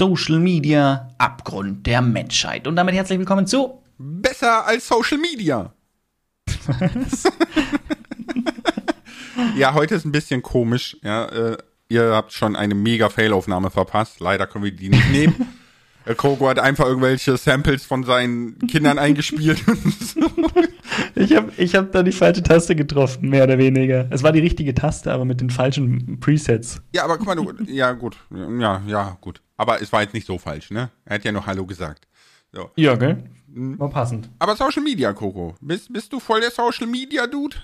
Social Media Abgrund der Menschheit. Und damit herzlich willkommen zu Besser als Social Media. ja, heute ist ein bisschen komisch. Ja, äh, ihr habt schon eine mega Fail-Aufnahme verpasst. Leider können wir die nicht nehmen. Äh, Kogo hat einfach irgendwelche Samples von seinen Kindern eingespielt. ich habe ich hab da die falsche Taste getroffen, mehr oder weniger. Es war die richtige Taste, aber mit den falschen Presets. Ja, aber guck mal, du, ja gut, ja, ja, gut. Aber es war jetzt nicht so falsch, ne? Er hat ja noch Hallo gesagt. So. Ja, gell? Mhm. War passend. Aber Social Media, Coco. Bist, bist du voll der Social Media Dude?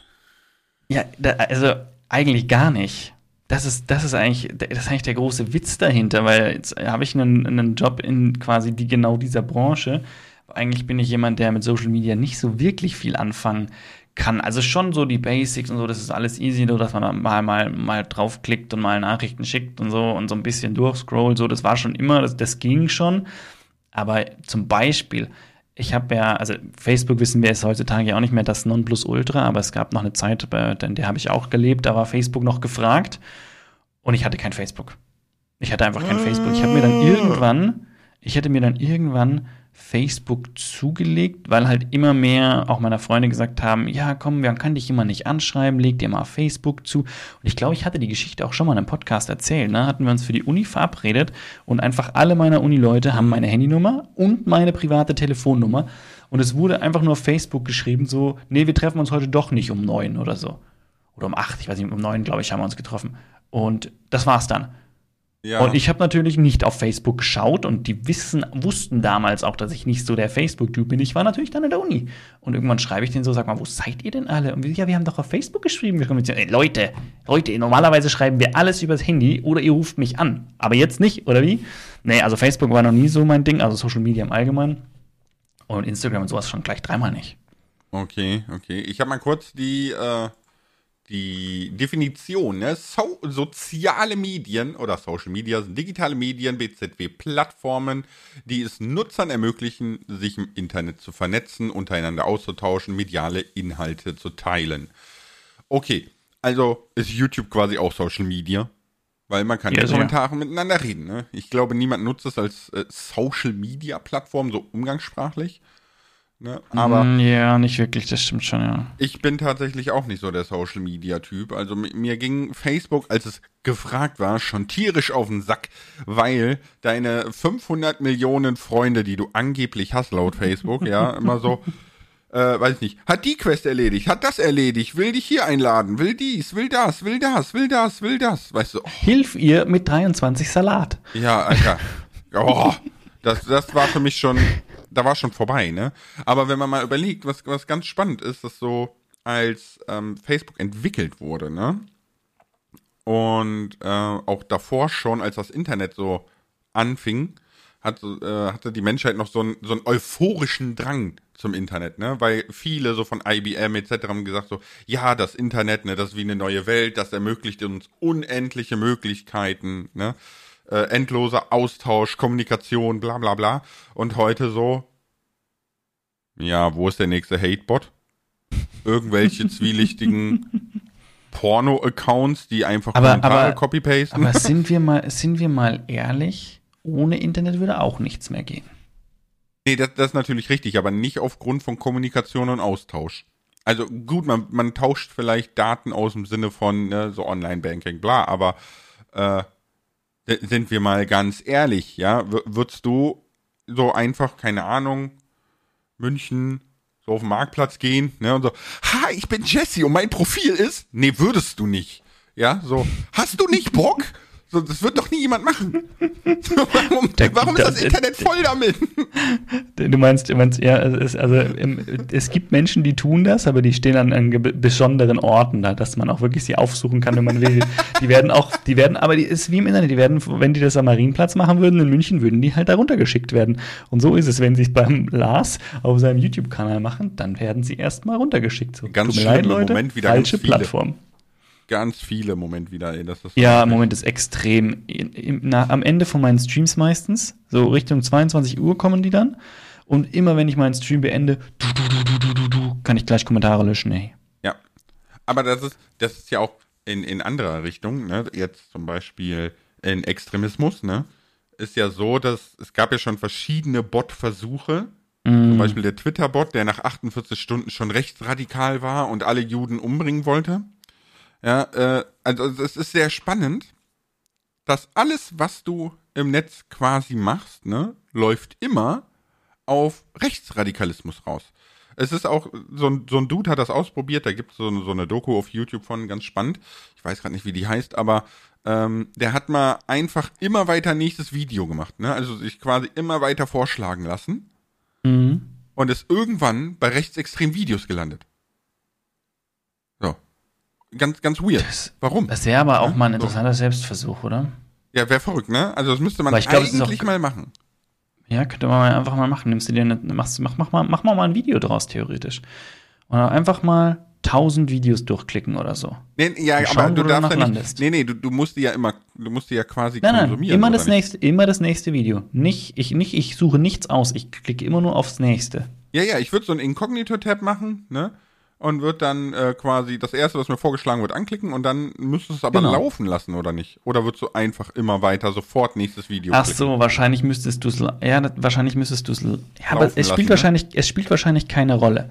Ja, da, also eigentlich gar nicht das ist, das ist eigentlich, das ist eigentlich der große Witz dahinter, weil jetzt habe ich einen, einen Job in quasi die genau dieser Branche. Eigentlich bin ich jemand, der mit Social Media nicht so wirklich viel anfangen kann. Also schon so die Basics und so, das ist alles easy, nur dass man mal, mal, mal draufklickt und mal Nachrichten schickt und so und so ein bisschen durchscrollt, so, das war schon immer, das, das ging schon. Aber zum Beispiel, ich habe ja, also Facebook wissen wir ist heutzutage ja auch nicht mehr das Nonplusultra, aber es gab noch eine Zeit, in der habe ich auch gelebt, da war Facebook noch gefragt und ich hatte kein Facebook. Ich hatte einfach kein Facebook. Ich habe mir dann ah. irgendwann, ich hätte mir dann irgendwann Facebook zugelegt, weil halt immer mehr auch meiner Freunde gesagt haben, ja, komm, man kann dich immer nicht anschreiben, leg dir mal Facebook zu. Und ich glaube, ich hatte die Geschichte auch schon mal in einem Podcast erzählt. Ne? Hatten wir uns für die Uni verabredet und einfach alle meiner Uni-Leute haben meine Handynummer und meine private Telefonnummer. Und es wurde einfach nur auf Facebook geschrieben, so, nee, wir treffen uns heute doch nicht um neun oder so. Oder um acht, ich weiß nicht, um neun, glaube ich, haben wir uns getroffen. Und das war's dann. Ja. Und ich habe natürlich nicht auf Facebook geschaut und die wissen, wussten damals auch, dass ich nicht so der Facebook-Typ bin. Ich war natürlich dann in der Uni. Und irgendwann schreibe ich denen so, sag mal, wo seid ihr denn alle? Und wir, ja, wir haben doch auf Facebook geschrieben. Wir kommunizieren. Ey, Leute, Leute, normalerweise schreiben wir alles übers Handy oder ihr ruft mich an. Aber jetzt nicht, oder wie? Nee, also Facebook war noch nie so mein Ding, also Social Media im Allgemeinen. Und Instagram und sowas schon gleich dreimal nicht. Okay, okay. Ich habe mal kurz die äh, die Definition, ne? So, soziale Medien oder Social Media sind digitale Medien, BZW-Plattformen, die es Nutzern ermöglichen, sich im Internet zu vernetzen, untereinander auszutauschen, mediale Inhalte zu teilen. Okay, also ist YouTube quasi auch Social Media, weil man kann ja, in Kommentaren ja. miteinander reden. Ne? Ich glaube, niemand nutzt es als äh, Social Media Plattform, so umgangssprachlich. Ne? Aber mm, ja, nicht wirklich, das stimmt schon, ja. Ich bin tatsächlich auch nicht so der Social Media Typ. Also mir ging Facebook, als es gefragt war, schon tierisch auf den Sack, weil deine 500 Millionen Freunde, die du angeblich hast laut Facebook, ja, immer so, äh, weiß ich nicht, hat die Quest erledigt, hat das erledigt, will dich hier einladen, will dies, will das, will das, will das, will das, weißt du. Oh. Hilf ihr mit 23 Salat. Ja, Alter. Oh, das, das war für mich schon da war schon vorbei, ne? Aber wenn man mal überlegt, was, was ganz spannend ist, dass so als ähm, Facebook entwickelt wurde, ne? Und äh, auch davor schon, als das Internet so anfing, hat, äh, hatte die Menschheit noch so, ein, so einen euphorischen Drang zum Internet, ne? Weil viele so von IBM etc. haben gesagt so, ja, das Internet, ne, das ist wie eine neue Welt, das ermöglicht uns unendliche Möglichkeiten, ne? Äh, endloser Austausch, Kommunikation, bla bla bla. Und heute so, ja, wo ist der nächste Hatebot? Irgendwelche zwielichtigen Porno-Accounts, die einfach aber, Kommentare copy-pasten. Aber sind wir, mal, sind wir mal ehrlich, ohne Internet würde auch nichts mehr gehen. Nee, das, das ist natürlich richtig, aber nicht aufgrund von Kommunikation und Austausch. Also gut, man, man tauscht vielleicht Daten aus im Sinne von ne, so Online-Banking, bla, aber äh, sind wir mal ganz ehrlich, ja, würdest du so einfach, keine Ahnung, München, so auf den Marktplatz gehen, ne, und so, ha, ich bin Jesse und mein Profil ist, nee, würdest du nicht, ja, so, hast du nicht Bock? Das wird doch nie jemand machen. Warum, der, warum ist das Internet voll damit? Du meinst, du meinst ja, es, also es gibt Menschen, die tun das, aber die stehen an, an besonderen Orten da, dass man auch wirklich sie aufsuchen kann, wenn man will. Die werden auch, die werden, aber die ist wie im Internet, die werden, wenn die das am Marienplatz machen würden in München, würden die halt da runtergeschickt werden. Und so ist es, wenn sie es beim Lars auf seinem YouTube-Kanal machen, dann werden sie erstmal runtergeschickt. So, Ganz schlimm, leid, Leute, Moment wieder falsche Plattform ganz viele im Moment wieder. Ey, das ist ja, im Moment ist extrem. Na, am Ende von meinen Streams meistens, so Richtung 22 Uhr kommen die dann. Und immer wenn ich meinen Stream beende, du, du, du, du, kann ich gleich Kommentare löschen, ey. Ja. Aber das ist, das ist ja auch in, in anderer Richtung, ne? Jetzt zum Beispiel in Extremismus, ne? ist ja so, dass es gab ja schon verschiedene Bot-Versuche. Zum Beispiel der Twitter-Bot, der nach 48 Stunden schon rechtsradikal war und alle Juden umbringen wollte. Ja, äh, also es ist sehr spannend, dass alles, was du im Netz quasi machst, ne, läuft immer auf Rechtsradikalismus raus. Es ist auch, so ein, so ein Dude hat das ausprobiert, da gibt es so, so eine Doku auf YouTube von, ganz spannend. Ich weiß gerade nicht, wie die heißt, aber ähm, der hat mal einfach immer weiter nächstes Video gemacht, ne? Also sich quasi immer weiter vorschlagen lassen Mhm. und ist irgendwann bei rechtsextremen Videos gelandet. So. Ganz, ganz weird. Das- Warum? Das wäre aber auch Ja, mal ein so. interessanter Selbstversuch, oder? Ja, wäre verrückt, ne? Also das müsste man glaub, eigentlich auch- mal machen. Ja, könnte man einfach mal machen. Nimmst du dir eine, machst, mach, mach, mal, mach mal mal ein Video draus, theoretisch. Und einfach mal 1000 Videos durchklicken oder so. Nee, ja, Und aber schauen, du darfst ja nicht. landest. Nee, nee, du, du musst die ja immer, du musst die ja quasi Nein, nein, konsumieren. immer das nicht? nächste, immer das nächste Video. Nicht ich, nicht, ich suche nichts aus, ich klicke immer nur aufs nächste. Ja, ja, ich würde so einen Inkognito-Tab machen, ne? Und würde dann äh, quasi das erste, was mir vorgeschlagen wird, anklicken und dann müsstest du es aber Genau. laufen lassen, oder nicht? Oder würdest du einfach immer weiter sofort nächstes Video Ach klicken? so, wahrscheinlich müsstest du es, ja, wahrscheinlich müsstest du es, ja, aber Laufen es lassen, spielt ne? wahrscheinlich, es spielt wahrscheinlich keine Rolle.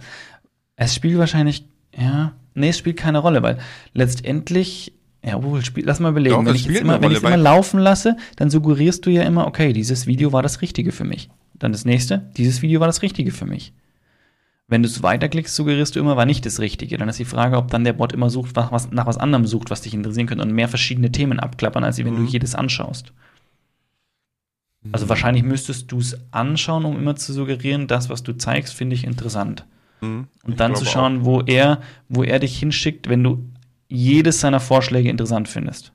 Es spielt wahrscheinlich, ja, nee, es spielt keine Rolle, weil letztendlich, ja, obwohl, spiel, lass mal überlegen, Doch, wenn es ich jetzt immer, wenn immer laufen lasse, dann suggerierst du ja immer, okay, dieses Video war das Richtige für mich. Dann das nächste, dieses Video war das Richtige für mich. Wenn du es weiterklickst, suggerierst du immer, war nicht das Richtige. Dann ist die Frage, ob dann der Bot immer sucht, was, was, nach was anderem sucht, was dich interessieren könnte und mehr verschiedene Themen abklappern, als wenn Mhm. du jedes anschaust. Also wahrscheinlich müsstest du es anschauen, um immer zu suggerieren, das, was du zeigst, finde ich interessant. Mhm, Und ich dann zu schauen, wo er, wo er dich hinschickt, wenn du jedes seiner Vorschläge interessant findest.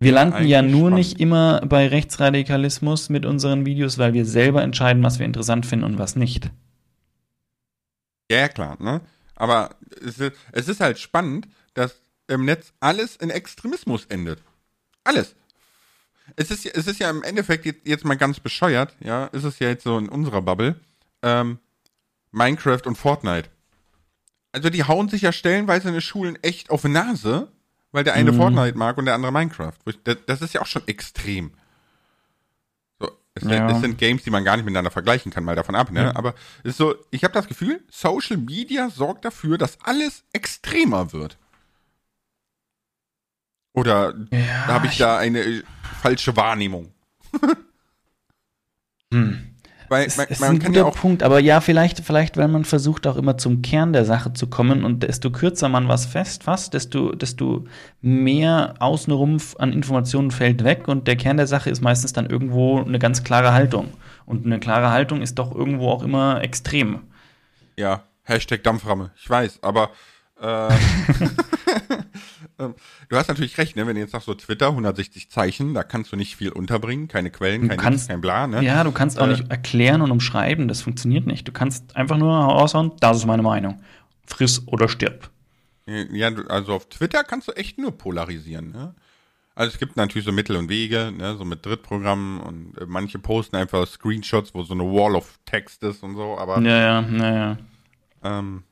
Wir landen ja eigentlich nur spannend. nicht immer bei Rechtsradikalismus mit unseren Videos, weil wir selber entscheiden, was wir interessant finden und was nicht. Ja, ja, klar, ne? Aber es ist, es ist halt spannend, dass im Netz alles in Extremismus endet. Alles. Es ist, ja- es ist ja im Endeffekt jetzt, jetzt mal ganz bescheuert, ja, ist es ja jetzt so in unserer Bubble, ähm, Minecraft und Fortnite. Also die hauen sich ja stellenweise in den Schulen echt auf die Nase, weil der eine Mhm. Fortnite mag und der andere Minecraft. Das, das ist ja auch schon extrem. Es, Ja. es sind Games, die man gar nicht miteinander vergleichen kann, mal davon ab, ne? Ja. Aber es ist so, ich habe das Gefühl, Social Media sorgt dafür, dass alles extremer wird. Oder Ja, habe ich da eine äh, falsche Wahrnehmung? Hm. Weil Es man, ist ein guter ja Punkt, aber ja, vielleicht, vielleicht, weil man versucht auch immer zum Kern der Sache zu kommen und desto kürzer man was festfasst, desto, desto mehr außenrum an Informationen fällt weg und der Kern der Sache ist meistens dann irgendwo eine ganz klare Haltung. Und eine klare Haltung ist doch irgendwo auch immer extrem. Ja, Hashtag Dampframme, ich weiß, aber äh, ähm, du hast natürlich recht, ne? Wenn du jetzt sagst so Twitter, 160 Zeichen, da kannst du nicht viel unterbringen, keine Quellen, kein kannst- Nix, kein Bla, ne? Ja, du kannst auch Äh. nicht erklären und umschreiben, das funktioniert nicht. Du kannst einfach nur raushauen, das ist meine Meinung. Friss oder stirb. Ja, also auf Twitter kannst du echt nur polarisieren, ne? Also es gibt natürlich so Mittel und Wege, ne, so mit Drittprogrammen und äh, manche posten einfach Screenshots, wo so eine Wall of Text ist und so, aber Ja, ja, ja, ja. ähm,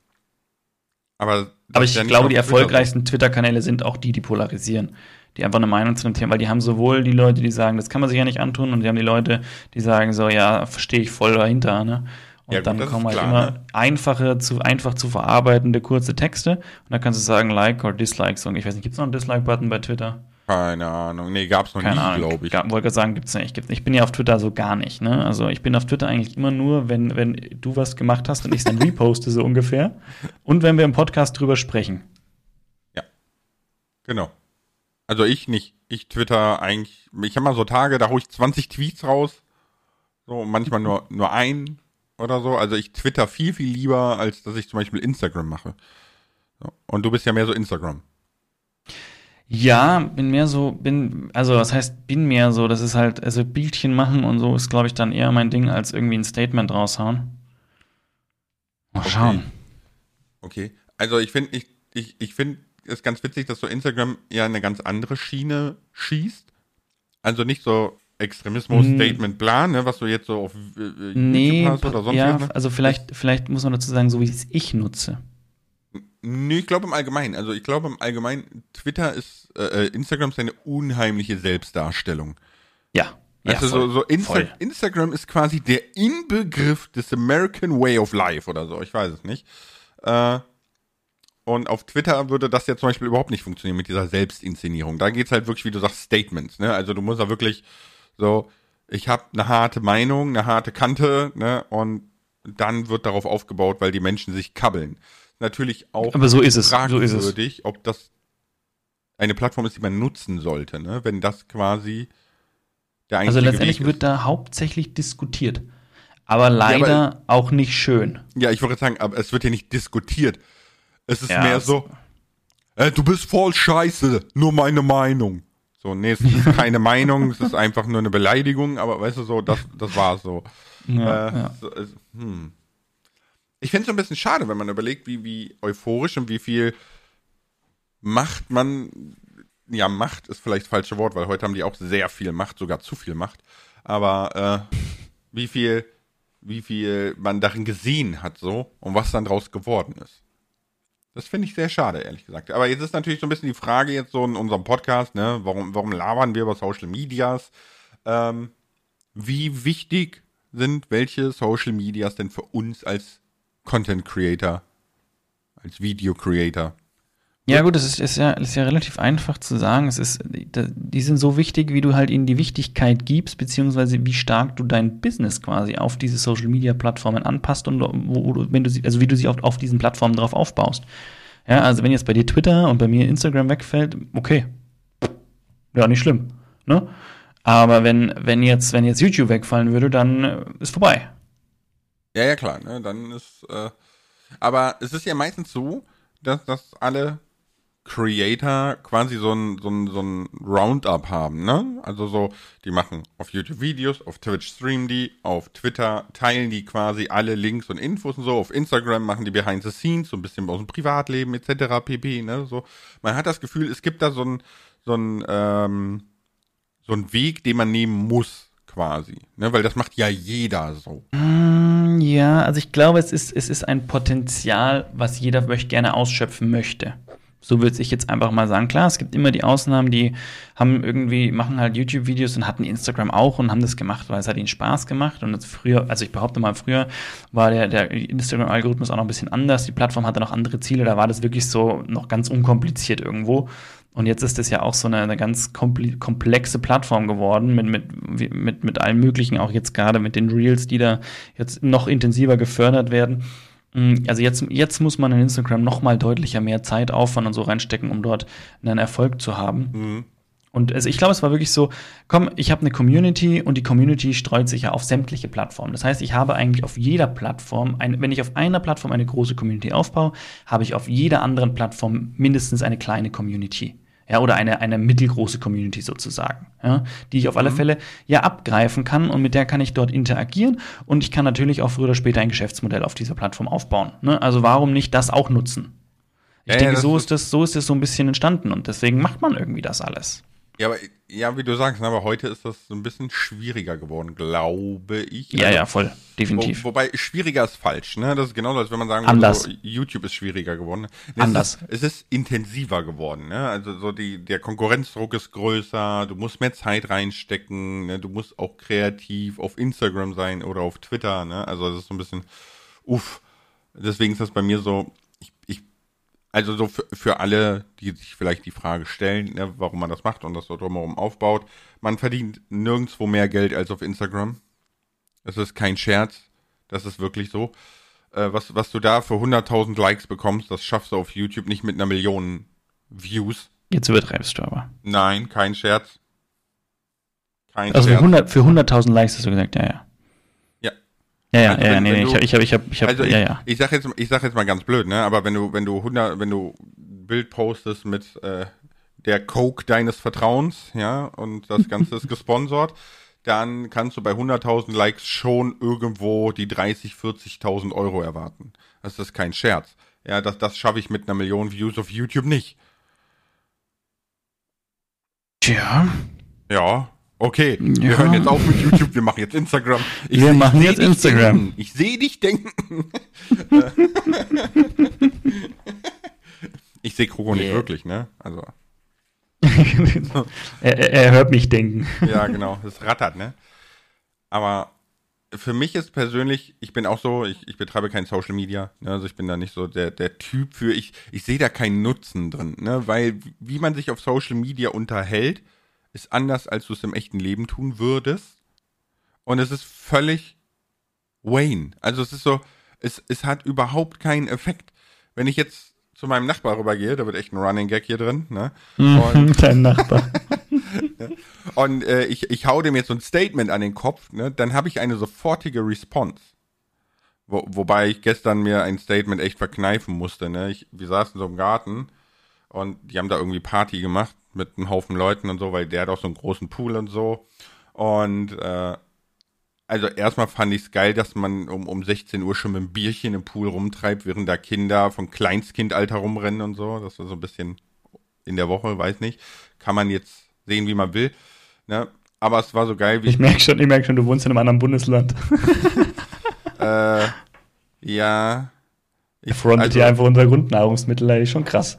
aber Aber ich glaube, die erfolgreichsten Twitter-Kanäle sind auch die, die polarisieren. Die einfach eine Meinung zu dem Thema, weil die haben sowohl die Leute, die sagen, das kann man sich ja nicht antun, und die haben die Leute, die sagen so, ja, verstehe ich voll dahinter, ne? Und Ja, dann kommen halt klar, immer ne? einfache, zu, einfach zu verarbeitende kurze Texte. Und dann kannst du sagen, Like oder Dislike. So, ich weiß nicht, gibt es noch einen Dislike-Button bei Twitter? Keine Ahnung, nee, gab's noch Keine nie, glaube ich. Ja, wollte sagen, gibt's nicht. Gibt's nicht. Ich bin ja auf Twitter so gar nicht. Ne? Also ich bin auf Twitter eigentlich immer nur, wenn, wenn du was gemacht hast und ich es dann reposte, so ungefähr. Und wenn wir im Podcast drüber sprechen. Genau. Also ich nicht. Ich twitter eigentlich, ich habe mal so Tage, da hole ich 20 Tweets raus. So, manchmal nur, nur ein oder so. Also ich twitter viel, viel lieber, als dass ich zum Beispiel Instagram mache. So. Und du bist ja mehr so Instagram. Ja, bin mehr so, bin, also was heißt bin mehr so, das ist halt, also Bildchen machen und so ist, glaube ich, dann eher mein Ding, als irgendwie ein Statement raushauen. Mal Okay. schauen. Okay. Also ich finde, ich, ich, ich finde es ganz witzig, dass so Instagram ja eine ganz andere Schiene schießt. Also nicht so Extremismus, Hm. Statement, bla, ne, was du jetzt so auf äh, äh, Nee, YouTube hast oder sonst ja, was, ne? also vielleicht, vielleicht muss man dazu sagen, so wie es ich nutze. Nee, ich glaube im Allgemeinen. Also ich glaube im Allgemeinen, Twitter ist, äh, äh, Instagram ist eine unheimliche Selbstdarstellung. Ja. Ja, also voll, so, so Insta. Instagram ist quasi der Inbegriff des American Way of Life oder so, ich weiß es nicht. Äh, und auf Twitter würde das ja zum Beispiel überhaupt nicht funktionieren mit dieser Selbstinszenierung. Da geht's halt wirklich, wie du sagst, Statements. Ne? Also du musst da wirklich so, ich habe eine harte Meinung, eine harte Kante, ne? Und dann wird darauf aufgebaut, weil die Menschen sich kabbeln. Natürlich auch Aber so ist es, so ist es. fragwürdig, ob das eine Plattform ist, die man nutzen sollte, ne? Wenn das quasi der Also einzige letztendlich Weg wird da hauptsächlich diskutiert. Aber leider aber- auch nicht schön. Ja, ich wollte sagen, aber es wird ja nicht diskutiert. Es ist Ja, mehr so, äh, du bist voll scheiße, nur meine Meinung. So, nee, es ist keine Meinung, es ist einfach nur eine Beleidigung, aber weißt du so, das, das war so. Ja, Äh, ja. so, es, hm. Ich finde es ein bisschen schade, wenn man überlegt, wie, wie euphorisch und wie viel Macht man, ja, Macht ist vielleicht das falsche Wort, weil heute haben die auch sehr viel Macht, sogar zu viel Macht. Aber äh, wie viel, wie viel man darin gesehen hat so und was dann draus geworden ist. Das finde ich sehr schade, ehrlich gesagt. Aber jetzt ist natürlich so ein bisschen die Frage jetzt so in unserem Podcast, ne, warum, warum labern wir über Social Medias? Ähm, wie wichtig sind welche Social Medias denn für uns als Content Creator, als Video Creator? Ja, gut, das ist, ist, ja, ist ja relativ einfach zu sagen. Es ist, die sind so wichtig, wie du halt ihnen die Wichtigkeit gibst, beziehungsweise wie stark du dein Business quasi auf diese Social Media Plattformen anpasst und wo, du, wenn du sie, also wie du sie auf, auf diesen Plattformen drauf aufbaust. Ja, also wenn jetzt bei dir Twitter und bei mir Instagram wegfällt, okay. Ja, nicht schlimm. Ne? Aber wenn, wenn jetzt, wenn jetzt YouTube wegfallen würde, dann ist vorbei. Ja, ja, klar, ne? Dann ist, äh, aber es ist ja meistens so, dass, dass alle Creator quasi so ein, so ein, so ein Roundup haben, ne? Also so, die machen auf YouTube Videos, auf Twitch streamen die, auf Twitter teilen die quasi alle Links und Infos und so, auf Instagram machen die Behind the Scenes, so ein bisschen aus dem Privatleben etc. pp, ne? So, man hat das Gefühl, es gibt da so ein, so ein, ähm, so ein Weg, den man nehmen muss, quasi, ne? Weil das macht ja jeder so. Mm, Ja, also ich glaube, es ist, es ist ein Potenzial, was jeder möcht, gerne ausschöpfen möchte. So würde ich jetzt einfach mal sagen. Klar, es gibt immer die Ausnahmen, die haben irgendwie, machen halt YouTube-Videos und hatten Instagram auch und haben das gemacht, weil es hat ihnen Spaß gemacht. Und früher, also ich behaupte mal, früher war der, der Instagram-Algorithmus auch noch ein bisschen anders. Die Plattform hatte noch andere Ziele, da war das wirklich so noch ganz unkompliziert irgendwo. Und jetzt ist es ja auch so eine, eine ganz komplexe Plattform geworden mit, mit, mit, mit allem Möglichen, auch jetzt gerade mit den Reels, die da jetzt noch intensiver gefördert werden. Mm, Also jetzt, jetzt muss man in Instagram noch mal deutlicher mehr Zeit, Aufwand und so reinstecken, um dort einen Erfolg zu haben. Und also ich glaube, es war wirklich so, komm, ich habe eine Community und die Community streut sich ja auf sämtliche Plattformen. Das heißt, ich habe eigentlich auf jeder Plattform, ein, wenn ich auf einer Plattform eine große Community aufbaue, habe ich auf jeder anderen Plattform mindestens eine kleine Community. Ja, oder eine, eine mittelgroße Community sozusagen, ja, die ich auf alle Fälle ja abgreifen kann und mit der kann ich dort interagieren und ich kann natürlich auch früher oder später ein Geschäftsmodell auf dieser Plattform aufbauen. Ne? Also warum nicht das auch nutzen? Ich Ja, ja, denke, das so ist- ist das, so ist das so ein bisschen entstanden und deswegen macht man irgendwie das alles. Ja, aber ja, wie du sagst, ne, aber heute ist das so ein bisschen schwieriger geworden, glaube ich. Ja, Also, ja, voll, definitiv. Wo, wobei schwieriger ist falsch, ne? Das ist genauso, als wenn man sagen Anders. würde, so, YouTube ist schwieriger geworden. Es Anders. Ist, es ist intensiver geworden, ne? Also so die der Konkurrenzdruck ist größer, du musst mehr Zeit reinstecken, ne? Du musst auch kreativ auf Instagram sein oder auf Twitter, ne? Also das ist so ein bisschen uff. Deswegen ist das bei mir so ich, ich also so für, für alle, die sich vielleicht die Frage stellen, ne, warum man das macht und das so drumherum aufbaut, man verdient nirgendwo mehr Geld als auf Instagram. Das ist kein Scherz, das ist wirklich so. Äh, was, was du da für 100.000 Likes bekommst, das schaffst du auf YouTube nicht mit einer Million Views. Jetzt übertreibst du aber. Nein, kein Scherz. Kein Also für Scherz. 100 für 100.000 Likes hast du gesagt, ja. Ja. Ja, ja, Also ja, wenn- nee, wenn du- ich hab, ich hab, ich hab, ich hab Also ich, ja, ja. ich sag jetzt, ich sag jetzt mal ganz blöd, ne? Aber wenn du, wenn du 100, wenn du Bild postest mit äh, der Coke deines Vertrauens, ja, und das Ganze ist gesponsert, dann kannst du bei 100.000 Likes schon irgendwo die 30, 40.000 Euro erwarten. Das ist kein Scherz. Ja, das, das schaffe ich mit einer Million Views auf YouTube nicht. Tja, Ja, okay. Wir Ja. hören jetzt auf mit YouTube, wir machen jetzt Instagram. Ich Wir machen jetzt Instagram. Denken. Ich sehe dich denken. ich sehe Kroko nicht Yeah. wirklich, ne? Also. er, er, hört mich denken. Ja, genau. Das rattert, ne? Aber für mich ist persönlich, ich bin auch so, ich, ich betreibe kein Social Media, ne? also ich bin da nicht so der, der Typ für, ich, ich sehe da keinen Nutzen drin, ne? weil wie man sich auf Social Media unterhält, ist anders, als du es im echten Leben tun würdest. Und es ist völlig Wayne. Also es ist so, es, es hat überhaupt keinen Effekt. Wenn ich jetzt zu meinem Nachbar rübergehe, da wird echt ein Running Gag hier drin, ne? Mhm, Und, Dein Nachbar. und äh, ich, ich hau dem jetzt so ein Statement an den Kopf, ne? Dann habe ich eine sofortige Response. Wo, wobei ich gestern mir ein Statement echt verkneifen musste, ne? Ich, wir saßen so im Garten und die haben da irgendwie Party gemacht mit einem Haufen Leuten und so, weil der hat auch so einen großen Pool und so. Und äh, also erstmal fand ich es geil, dass man um, um 16 Uhr schon mit einem Bierchen im Pool rumtreibt, während da Kinder von Kleinstkindalter rumrennen und so. Das war so ein bisschen in der Woche, weiß nicht. Kann man jetzt sehen, wie man will. Ne? Aber es war so geil, wie. Ich merke schon, ich merke schon, du wohnst in einem anderen Bundesland. äh, ja. Ich frontet also, hier einfach unser Grundnahrungsmittel, ey, schon krass.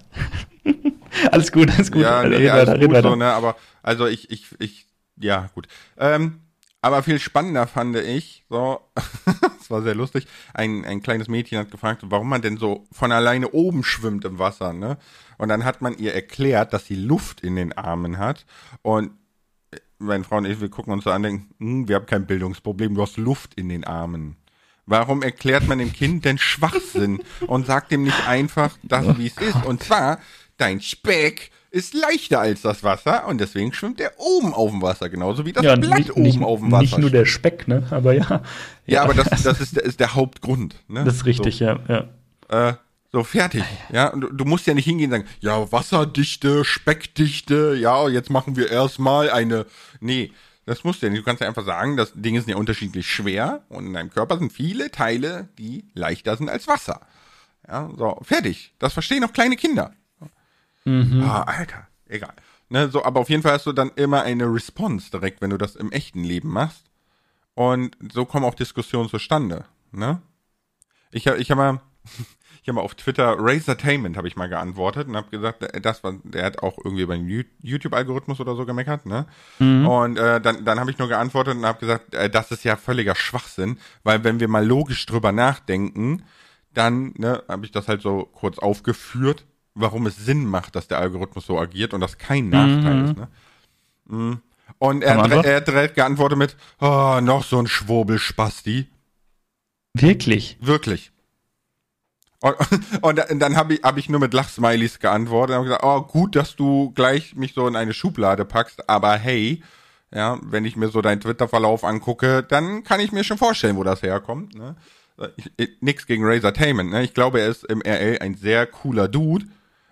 alles gut, alles gut. Ja, nee, red alles weiter, gut weiter. So, ne? Aber also ich, ich, ich, ja, gut. Ähm, aber viel spannender fand ich, so, es war sehr lustig, ein, ein kleines Mädchen hat gefragt, warum man denn so von alleine oben schwimmt im Wasser, ne? Und dann hat man ihr erklärt, dass sie Luft in den Armen hat. Und meine Frau und ich, wir gucken uns so an, denken, hm, wir haben kein Bildungsproblem, du hast Luft in den Armen. Warum erklärt man dem Kind denn Schwachsinn und sagt ihm nicht einfach das, wie es ist? Und zwar, dein Speck ist leichter als das Wasser und deswegen schwimmt er oben auf dem Wasser, genauso wie das ja, Blatt nicht, oben nicht, auf dem Wasser. Nicht nur der Speck, ne? Aber ja. Ja, ja aber das, das ist, der, ist der Hauptgrund. Ne? Das ist richtig, so. ja. ja. Äh, so, fertig. Ja, und du, du, musst ja nicht hingehen und sagen, ja, Wasserdichte, Speckdichte, ja, jetzt machen wir erstmal eine. Nee, das musst du ja nicht. Du kannst ja einfach sagen, das Dinge sind ja unterschiedlich schwer und in deinem Körper sind viele Teile, die leichter sind als Wasser. Ja, so, fertig. Das verstehen auch kleine Kinder. Mhm. Ah, Alter, egal. Ne, so, aber auf jeden Fall hast du dann immer eine Response direkt, wenn du das im echten Leben machst. Und so kommen auch Diskussionen zustande. Ne? Ich habe ich hab mal, ich habe mal auf Twitter Razortainment habe ich mal geantwortet und habe gesagt, das war, der hat auch irgendwie über den YouTube-Algorithmus oder so gemeckert, ne? Mhm. Und äh, dann, dann habe ich nur geantwortet und habe gesagt, äh, das ist ja völliger Schwachsinn, weil wenn wir mal logisch drüber nachdenken, dann ne, habe ich das halt so kurz aufgeführt warum es Sinn macht, dass der Algorithmus so agiert und das kein Nachteil mhm. ist. Ne? Mhm. Und er, hat, er hat direkt geantwortet mit, oh, noch so ein Schwurbelspasti. Wirklich? Wirklich. Und, und dann habe ich, hab ich nur mit Lachsmilies geantwortet und gesagt, oh, gut, dass du gleich mich so in eine Schublade packst, aber hey, ja, wenn ich mir so deinen Twitter-Verlauf angucke, dann kann ich mir schon vorstellen, wo das herkommt. Ne? Ich, ich, nix gegen Razor Tainment, ne? Ich glaube, er ist im RL ein sehr cooler Dude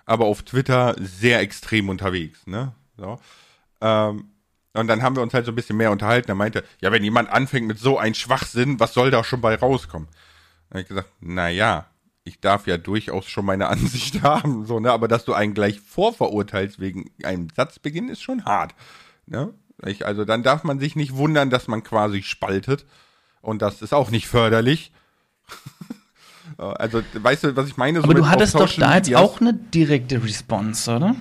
aber auf Twitter sehr extrem unterwegs, ne? So. Ähm, und dann haben wir uns halt so ein bisschen mehr unterhalten. Er meinte, ja, wenn jemand anfängt mit so einem Schwachsinn, was soll da schon bei rauskommen? Dann habe ich gesagt, na ja, ich darf ja durchaus schon meine Ansicht haben, so, ne? Aber dass du einen gleich vorverurteilst wegen einem Satzbeginn ist schon hart, ne? Ich, also dann darf man sich nicht wundern, dass man quasi spaltet. Und das ist auch nicht förderlich. Also, weißt du, was ich meine? So Aber du hattest doch da jetzt auch eine direkte Response, oder?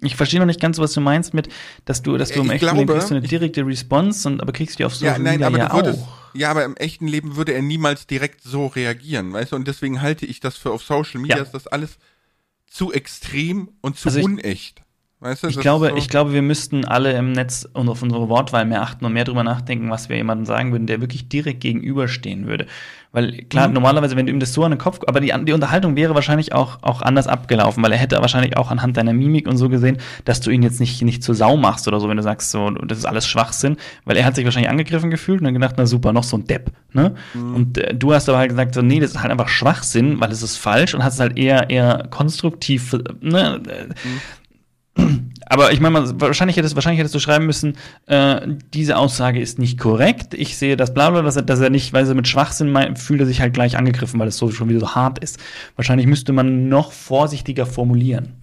Ich verstehe noch nicht ganz, was du meinst mit, dass du, dass du im echten glaube, Leben kriegst du eine direkte Response, und, aber kriegst du auf Social ja, nein, Media aber ja würdest, auch. Ja, aber im echten Leben würde er niemals direkt so reagieren, weißt du? Und deswegen halte ich das für auf Social Media, ja. ist das alles zu extrem und zu also unecht. Weißt du, ich, glaube, so ich glaube, wir müssten alle im Netz und auf unsere Wortwahl mehr achten und mehr drüber nachdenken, was wir jemandem sagen würden, der wirklich direkt gegenüberstehen würde. Weil klar, mhm. normalerweise, wenn du ihm das so an den Kopf, aber die, die Unterhaltung wäre wahrscheinlich auch, auch anders abgelaufen, weil er hätte wahrscheinlich auch anhand deiner Mimik und so gesehen, dass du ihn jetzt nicht, nicht zur Sau machst oder so, wenn du sagst, so, das ist alles Schwachsinn, weil er hat sich wahrscheinlich angegriffen gefühlt und dann gedacht, na super, noch so ein Depp, ne? Mhm. Und äh, du hast aber halt gesagt, so, nee, das ist halt einfach Schwachsinn, weil es ist falsch und hast es halt eher, eher konstruktiv, ne? Mhm aber ich meine, wahrscheinlich hättest, wahrscheinlich hättest du schreiben müssen, äh, diese Aussage ist nicht korrekt. Ich sehe das bla bla, dass er, dass er nicht, weil er mit Schwachsinn meint, fühlt er sich halt gleich angegriffen, weil es so schon wieder so hart ist. Wahrscheinlich müsste man noch vorsichtiger formulieren.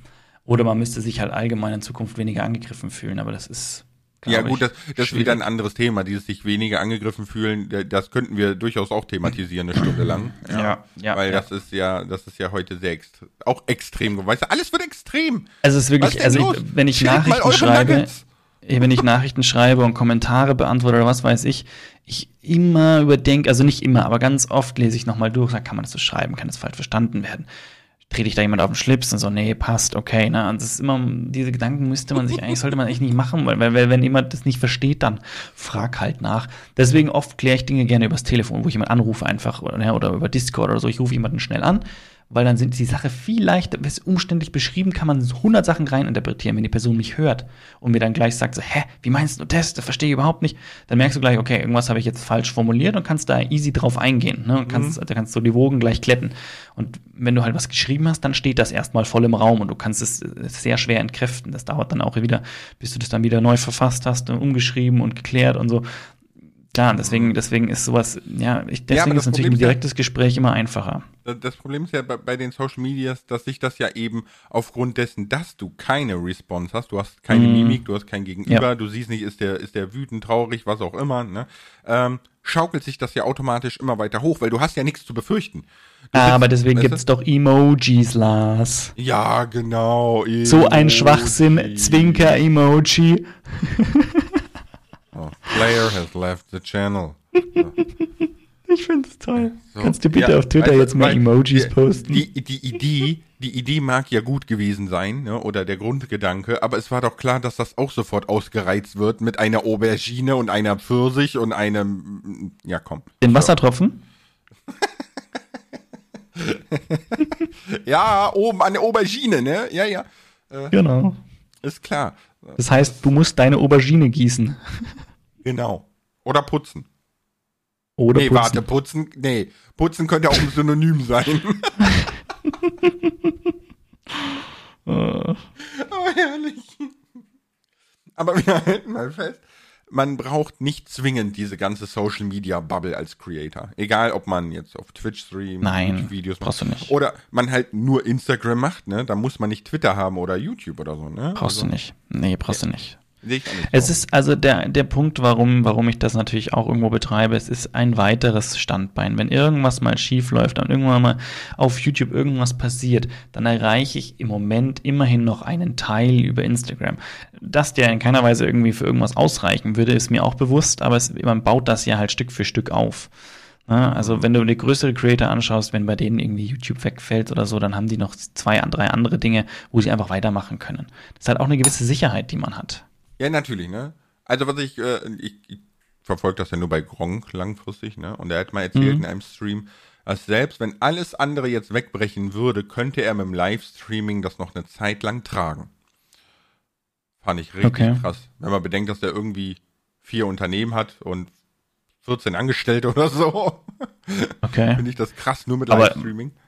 Oder man müsste sich halt allgemein in Zukunft weniger angegriffen fühlen, aber das ist Ja, gut, das, das ist wieder ein anderes Thema, dieses sich weniger angegriffen fühlen, da- das könnten wir durchaus auch thematisieren, eine Stunde lang. Ja, ja, Weil ja. das ist ja, das ist ja heute sehr ext auch extrem, weißt du, alles wird extrem. Also es ist wirklich, also ich, wenn ich mal Nachrichten schreibe, Nuggets. wenn ich Nachrichten schreibe und Kommentare beantworte oder was weiß ich, ich immer überdenke, also nicht immer, aber ganz oft lese ich nochmal durch, sag, kann man das so schreiben, kann das falsch verstanden werden? Trete ich da jemand auf den Schlips und so, nee, passt, okay, ne? Und das ist immer, diese Gedanken müsste man sich eigentlich, sollte man eigentlich nicht machen, weil, weil wenn jemand das nicht versteht, dann frag halt nach. Deswegen oft kläre ich Dinge gerne übers Telefon, wo ich jemanden anrufe einfach oder, ne, oder über Discord oder so, ich rufe jemanden schnell an, weil dann sind die Sache viel leichter, wenn es umständlich beschrieben, kann man 100 Sachen reininterpretieren, wenn die Person mich hört und mir dann gleich sagt so, hä, wie meinst du das? Das verstehe ich überhaupt nicht. Dann merkst du gleich, okay, irgendwas habe ich jetzt falsch formuliert und kannst da easy drauf eingehen, ne? Und kannst, da kannst du die Wogen gleich kletten. Und wenn du halt was geschrieben hast, dann steht das erstmal voll im Raum und du kannst es äh, sehr schwer entkräften. Das dauert dann auch wieder, bis du das dann wieder neu verfasst hast, und umgeschrieben und geklärt und so. Klar, deswegen, deswegen ist sowas, ja, ich, deswegen aber ist natürlich Problem ein ist ja- direktes Gespräch immer einfacher. Das- Problem ist ja bei, bei den Social Medias, dass sich das ja eben aufgrund dessen, dass du keine Response hast, du hast keine Mhm. Mimik, du hast kein Gegenüber, Ja. du siehst nicht, ist der, ist der wütend, traurig, was auch immer, ne? Ähm, schaukelt sich das ja automatisch immer weiter hoch, weil du hast ja nichts zu befürchten. Du Ah, aber deswegen du? gibt's doch Emojis, Lars. Ja, genau. So ein Emoji. Schwachsinn, Zwinker-Emoji. Oh, player has left the channel. Ich find's toll. So, Kannst du bitte ja, auf Twitter du, jetzt mal Emojis posten? Die, die Idee, die Idee mag ja gut gewesen sein, ne, oder der Grundgedanke, aber es war doch klar, dass das auch sofort ausgereizt wird mit einer Aubergine und einer Pfirsich und einem, ja komm. Den Wassertropfen? Ja, oben an der Aubergine, ne? Ja, ja, Genau. ist klar. Das heißt, du musst deine Aubergine gießen. Genau. Oder putzen. Oder nee, putzen. warte, putzen, nee, putzen könnte auch ein Synonym sein. Oh, herrlich. Aber wir halten mal fest, man braucht nicht zwingend diese ganze Social Media Bubble als Creator. Egal, ob man jetzt auf Twitch streamt, Nein, Videos brauchst du nicht. Oder man halt nur Instagram macht, ne? Da muss man nicht Twitter haben oder YouTube oder so, ne? brauchst du nicht. Nee, brauchst du nicht. Es ist also der, der Punkt, warum, warum ich das natürlich auch irgendwo betreibe, es ist ein weiteres Standbein. Wenn irgendwas mal schief läuft und irgendwann mal auf YouTube irgendwas passiert, dann erreiche ich im Moment immerhin noch einen Teil über Instagram. Dass der in keiner Weise irgendwie für irgendwas ausreichen würde, ist mir auch bewusst, aber es, man baut das ja halt Stück für Stück auf. Ja, also wenn du die größere Creator anschaust, wenn bei denen irgendwie YouTube wegfällt oder so, dann haben die noch zwei, drei andere Dinge, wo sie einfach weitermachen können. Das ist halt auch eine gewisse Sicherheit, die man hat. Ja, natürlich, ne? Also was ich, äh, ich, ich verfolge das ja nur bei Gronk langfristig, ne? Und er hat mal erzählt Mhm. in einem Stream, dass selbst wenn alles andere jetzt wegbrechen würde, könnte er mit dem Livestreaming das noch eine Zeit lang tragen. Fand ich richtig Okay. krass. Wenn man bedenkt, dass der irgendwie vier Unternehmen hat und 14 Angestellte oder so, Okay. finde ich das krass, nur mit Livestreaming. Aber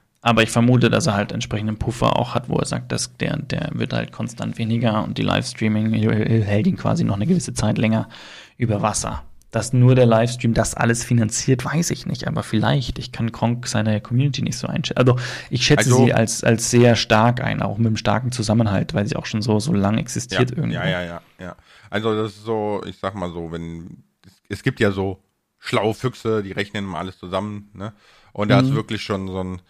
ich vermute, dass er halt entsprechenden Puffer auch hat, wo er sagt, dass der, der wird halt konstant weniger und die Livestreaming hält ihn quasi noch eine gewisse Zeit länger über Wasser. Dass nur der Livestream das alles finanziert, weiß ich nicht, aber vielleicht. Ich kann Kronk seine Community nicht so einschätzen. Also ich schätze Also- sie als, als sehr stark ein, auch mit einem starken Zusammenhalt, weil sie auch schon so, so lang existiert ja, irgendwie. Ja, ja, ja, ja. Also das ist so, ich sag mal so, wenn es, gibt ja so schlaue Füchse, die rechnen mal alles zusammen, ne? Und da ist wirklich schon so ein,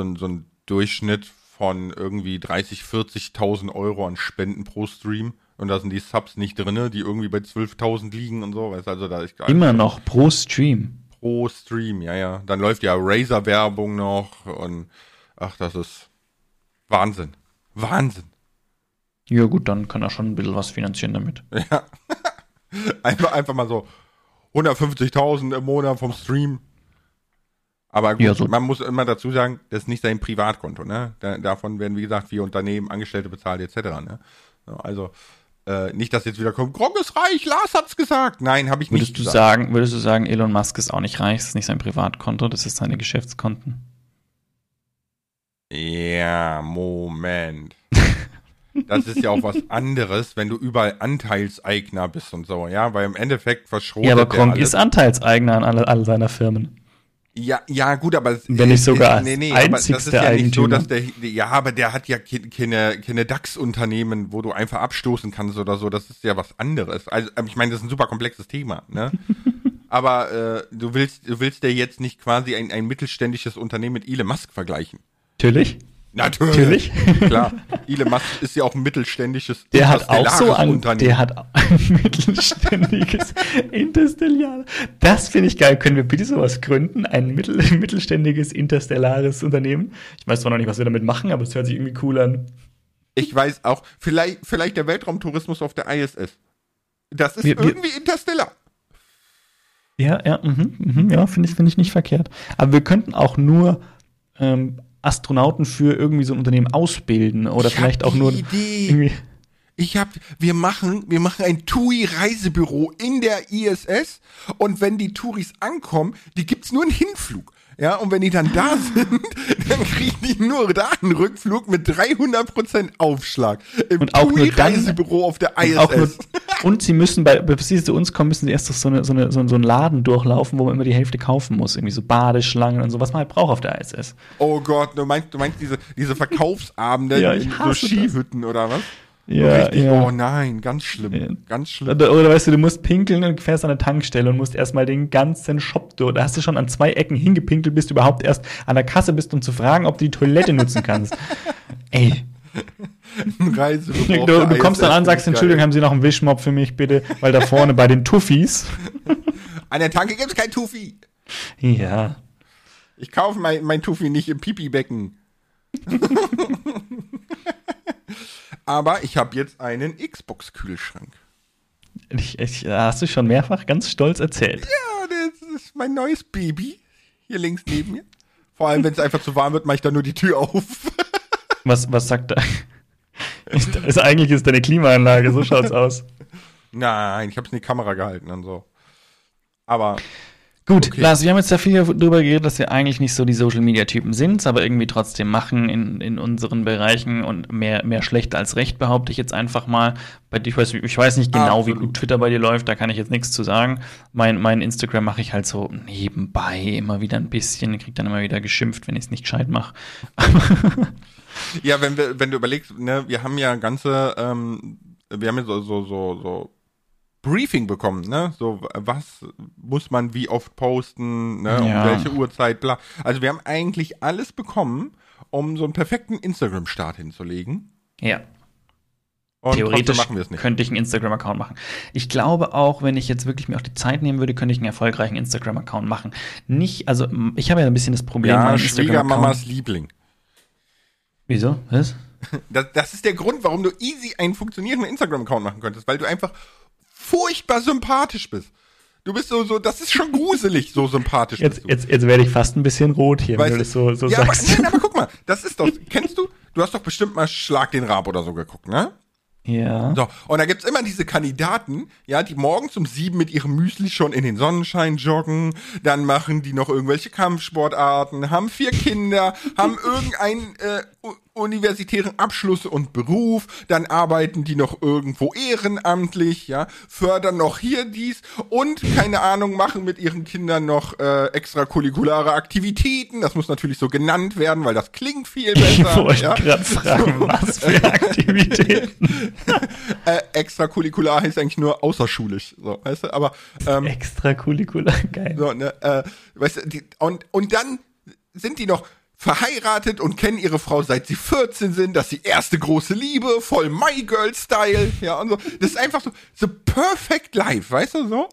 so ein, so ein Durchschnitt von irgendwie 30, 40.000 Euro an Spenden pro Stream. Und da sind die Subs nicht drinne, die irgendwie bei 12.000 liegen und so. Weißt, also da ist Immer noch pro Stream. pro Stream, ja, ja. Dann läuft ja Razer-Werbung noch und ach, das ist Wahnsinn. Wahnsinn. Ja gut, dann kann er schon ein bisschen was finanzieren damit. Ja. einfach, einfach mal so 150.000 im Monat vom Stream. Aber gut, Ja, so- man muss immer dazu sagen, das ist nicht sein Privatkonto, ne? Da, davon werden, wie gesagt, vier Unternehmen, Angestellte bezahlt, etc. Ne? Also, äh, nicht, dass jetzt wieder kommt, Gronk ist reich, Lars hat's gesagt. Nein, habe ich Würdest nicht du gesagt. sagen, würdest du sagen, Elon Musk ist auch nicht reich, das ist nicht sein Privatkonto, das ist seine Geschäftskonten? Ja, Moment. Das ist ja auch was anderes, wenn du überall Anteilseigner bist und so, ja, weil im Endeffekt verschrotet Ja, aber Gronk ist Anteilseigner an all, all seiner Firmen. Ja, ja, gut, aber Wenn nicht sogar nee, nee, aber das ist ja nicht so, dass der ja, aber der hat ja ke- keine, keine DAX-Unternehmen, wo du einfach abstoßen kannst oder so. Das ist ja was anderes. Also ich meine, das ist ein super komplexes Thema, ne? aber äh, du willst, du willst ja jetzt nicht quasi ein, ein mittelständisches Unternehmen mit Elon Musk vergleichen. Natürlich. Natürlich. Klar. Elon Musk ist ja auch ein mittelständisches Der hat auch so interstellares ein, Unternehmen. der hat ein mittelständiges Interstellar. Das finde ich geil. Können wir bitte sowas gründen? Ein mittel, mittelständiges interstellares Unternehmen. Ich weiß zwar noch nicht, was wir damit machen, aber es hört sich irgendwie cool an. Ich weiß auch, vielleicht, vielleicht der Weltraumtourismus auf der ISS. Das ist Wir- wir- irgendwie interstellar. Ja, ja, mhm, mhm, ja, finde ich, finde ich nicht verkehrt. Aber wir könnten auch nur ähm, Astronauten für irgendwie so ein Unternehmen ausbilden oder Ich vielleicht auch nur Idee. irgendwie. Ich hab, wir machen, wir machen ein TUI-Reisebüro in der ISS und wenn die Touris ankommen, die gibt's nur einen Hinflug. Ja, und wenn die dann da sind, dann kriegen die nur da einen Rückflug mit 300% Aufschlag. Im Und auch nur dann- TUI-Reisebüro auf der ISS. Auch nur, und sie müssen, bei, bis sie zu uns kommen, müssen sie erst so, eine, so, eine, so, einen Laden durchlaufen, wo man immer die Hälfte kaufen muss. Irgendwie so Badeschlangen und so, was man halt braucht auf der ISS. oh Gott, du meinst, du meinst diese, diese Verkaufsabende Ja, in so hasse das. Skihütten oder was? Ja, Richtig, ja. oh nein, ganz schlimm, Ja. ganz schlimm. Oder, oder weißt du, du musst pinkeln und fährst an eine Tankstelle und musst erstmal den ganzen Shop durch. Da hast du schon an zwei Ecken hingepinkelt, bis du überhaupt erst an der Kasse bist, um zu fragen, ob du die Toilette nutzen kannst. Ey, du, du kommst dann an, sagst, Entschuldigung, haben Sie noch einen Wischmopp für mich, bitte? Weil da vorne bei den Tuffis. An der Tanke gibt's kein Tufi. Ja. Ich kaufe mein, mein Tufi nicht im Pipi-Becken. Aber ich habe jetzt einen Xbox-Kühlschrank. Ich, ich, hast du schon mehrfach ganz stolz erzählt. Ja, das ist mein neues Baby. Hier links neben mir. Vor allem, wenn es einfach zu warm wird, mache ich da nur die Tür auf. Was, was sagt er? Ist, ist, eigentlich ist deine Klimaanlage, so schaut's aus. Nein, ich habe es in die Kamera gehalten und so. Aber Gut, Okay. Lars, wir haben jetzt ja viel darüber geredet, dass wir eigentlich nicht so die Social-Media-Typen sind, aber irgendwie trotzdem machen in, in unseren Bereichen und mehr, mehr schlecht als recht, behaupte ich jetzt einfach mal. Ich weiß, ich weiß nicht genau, wie Absolut. gut Twitter bei dir läuft, da kann ich jetzt nichts zu sagen. Mein, mein Instagram mache ich halt so nebenbei immer wieder ein bisschen, krieg dann immer wieder geschimpft, wenn ich es nicht gescheit mache. ja, wenn wir, wenn du überlegst, ne, wir haben ja ganze, ähm, wir haben ja so, so, so, so Briefing bekommen, ne? So, was muss man wie oft posten, ne? Ja. Um welche Uhrzeit, bla. Also wir haben eigentlich alles bekommen, um so einen perfekten Instagram-Start hinzulegen. Ja. Und Theoretisch könnte ich einen Instagram-Account machen. Ich glaube auch, wenn ich jetzt wirklich mir auch die Zeit nehmen würde, könnte ich einen erfolgreichen Instagram-Account machen. Nicht, also ich habe ja ein bisschen das Problem, Ja, Schwiegermamas Liebling. Wieso? Was? Das, das ist der Grund, warum du easy einen funktionierenden Instagram-Account machen könntest, weil du einfach furchtbar sympathisch bist. Du bist so, so, das ist schon gruselig, so sympathisch Jetzt, bist du. jetzt, jetzt werde ich fast ein bisschen rot hier, wenn Weißt du das so, so ja, aber, sagst. nein, aber guck mal, das ist doch, kennst du, du hast doch bestimmt mal Schlag den Rab oder so geguckt, ne? Ja. So, und da gibt's immer diese Kandidaten, ja, die morgens um sieben mit ihrem Müsli schon in den Sonnenschein joggen, dann machen die noch irgendwelche Kampfsportarten, haben vier Kinder, haben irgendeinen äh, universitären Abschluss und Beruf, dann arbeiten die noch irgendwo ehrenamtlich, ja, fördern noch hier dies und, keine Ahnung, machen mit ihren Kindern noch äh, extracurriculare Aktivitäten. Das muss natürlich so genannt werden, weil das klingt viel Ich besser. wollte ja. gerade fragen, was für Aktivitäten. äh, extracurricular heißt eigentlich nur außerschulisch, so, weißt du, aber ähm, Extracurricular, geil. so, ne, äh, weißt du, die, und, und dann sind die noch verheiratet und kennen ihre Frau seit sie 14 sind, das ist die erste große Liebe, voll My Girl Style, ja, und so. Das ist einfach so, so perfect life, weißt du so?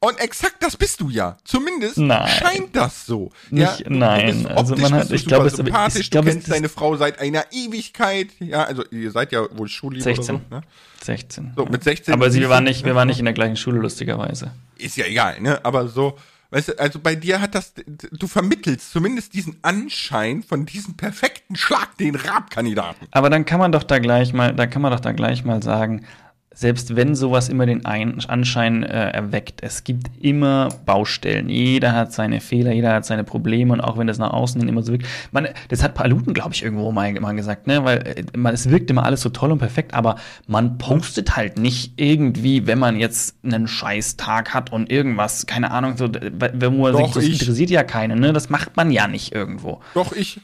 Und exakt das bist du ja. Zumindest Nein. scheint das so. Nicht- ja, nein, also man hat- ich glaube, es- aber ich sympathisch, glaube, du kennst deine Frau seit einer Ewigkeit. Ja, also ihr seid ja wohl Schulliebe 16. oder so, ne? 16. So, mit 16 Aber sie, wir waren nicht, wir waren nicht in der gleichen Schule, lustigerweise. ist ja egal, ne? Aber so, weißt du, also bei dir hat das, du vermittelst zumindest diesen Anschein von diesem perfekten Schlag den Rabkandidaten. Aber dann kann man doch da gleich mal, da kann man doch da gleich mal sagen, selbst wenn sowas immer den Ein Anschein äh, erweckt, es gibt immer Baustellen. Jeder hat seine Fehler, jeder hat seine Probleme und auch wenn das nach außen hin immer so wirkt. Man, das hat Paluten, glaube ich, irgendwo mal, mal gesagt, ne? Weil äh, man, es wirkt immer alles so toll und perfekt, aber man postet halt nicht irgendwie, wenn man jetzt einen scheiß Tag hat und irgendwas, keine Ahnung, so, wenn man sich das interessiert ja keinen, ne? Das macht man ja nicht irgendwo. Doch, ich.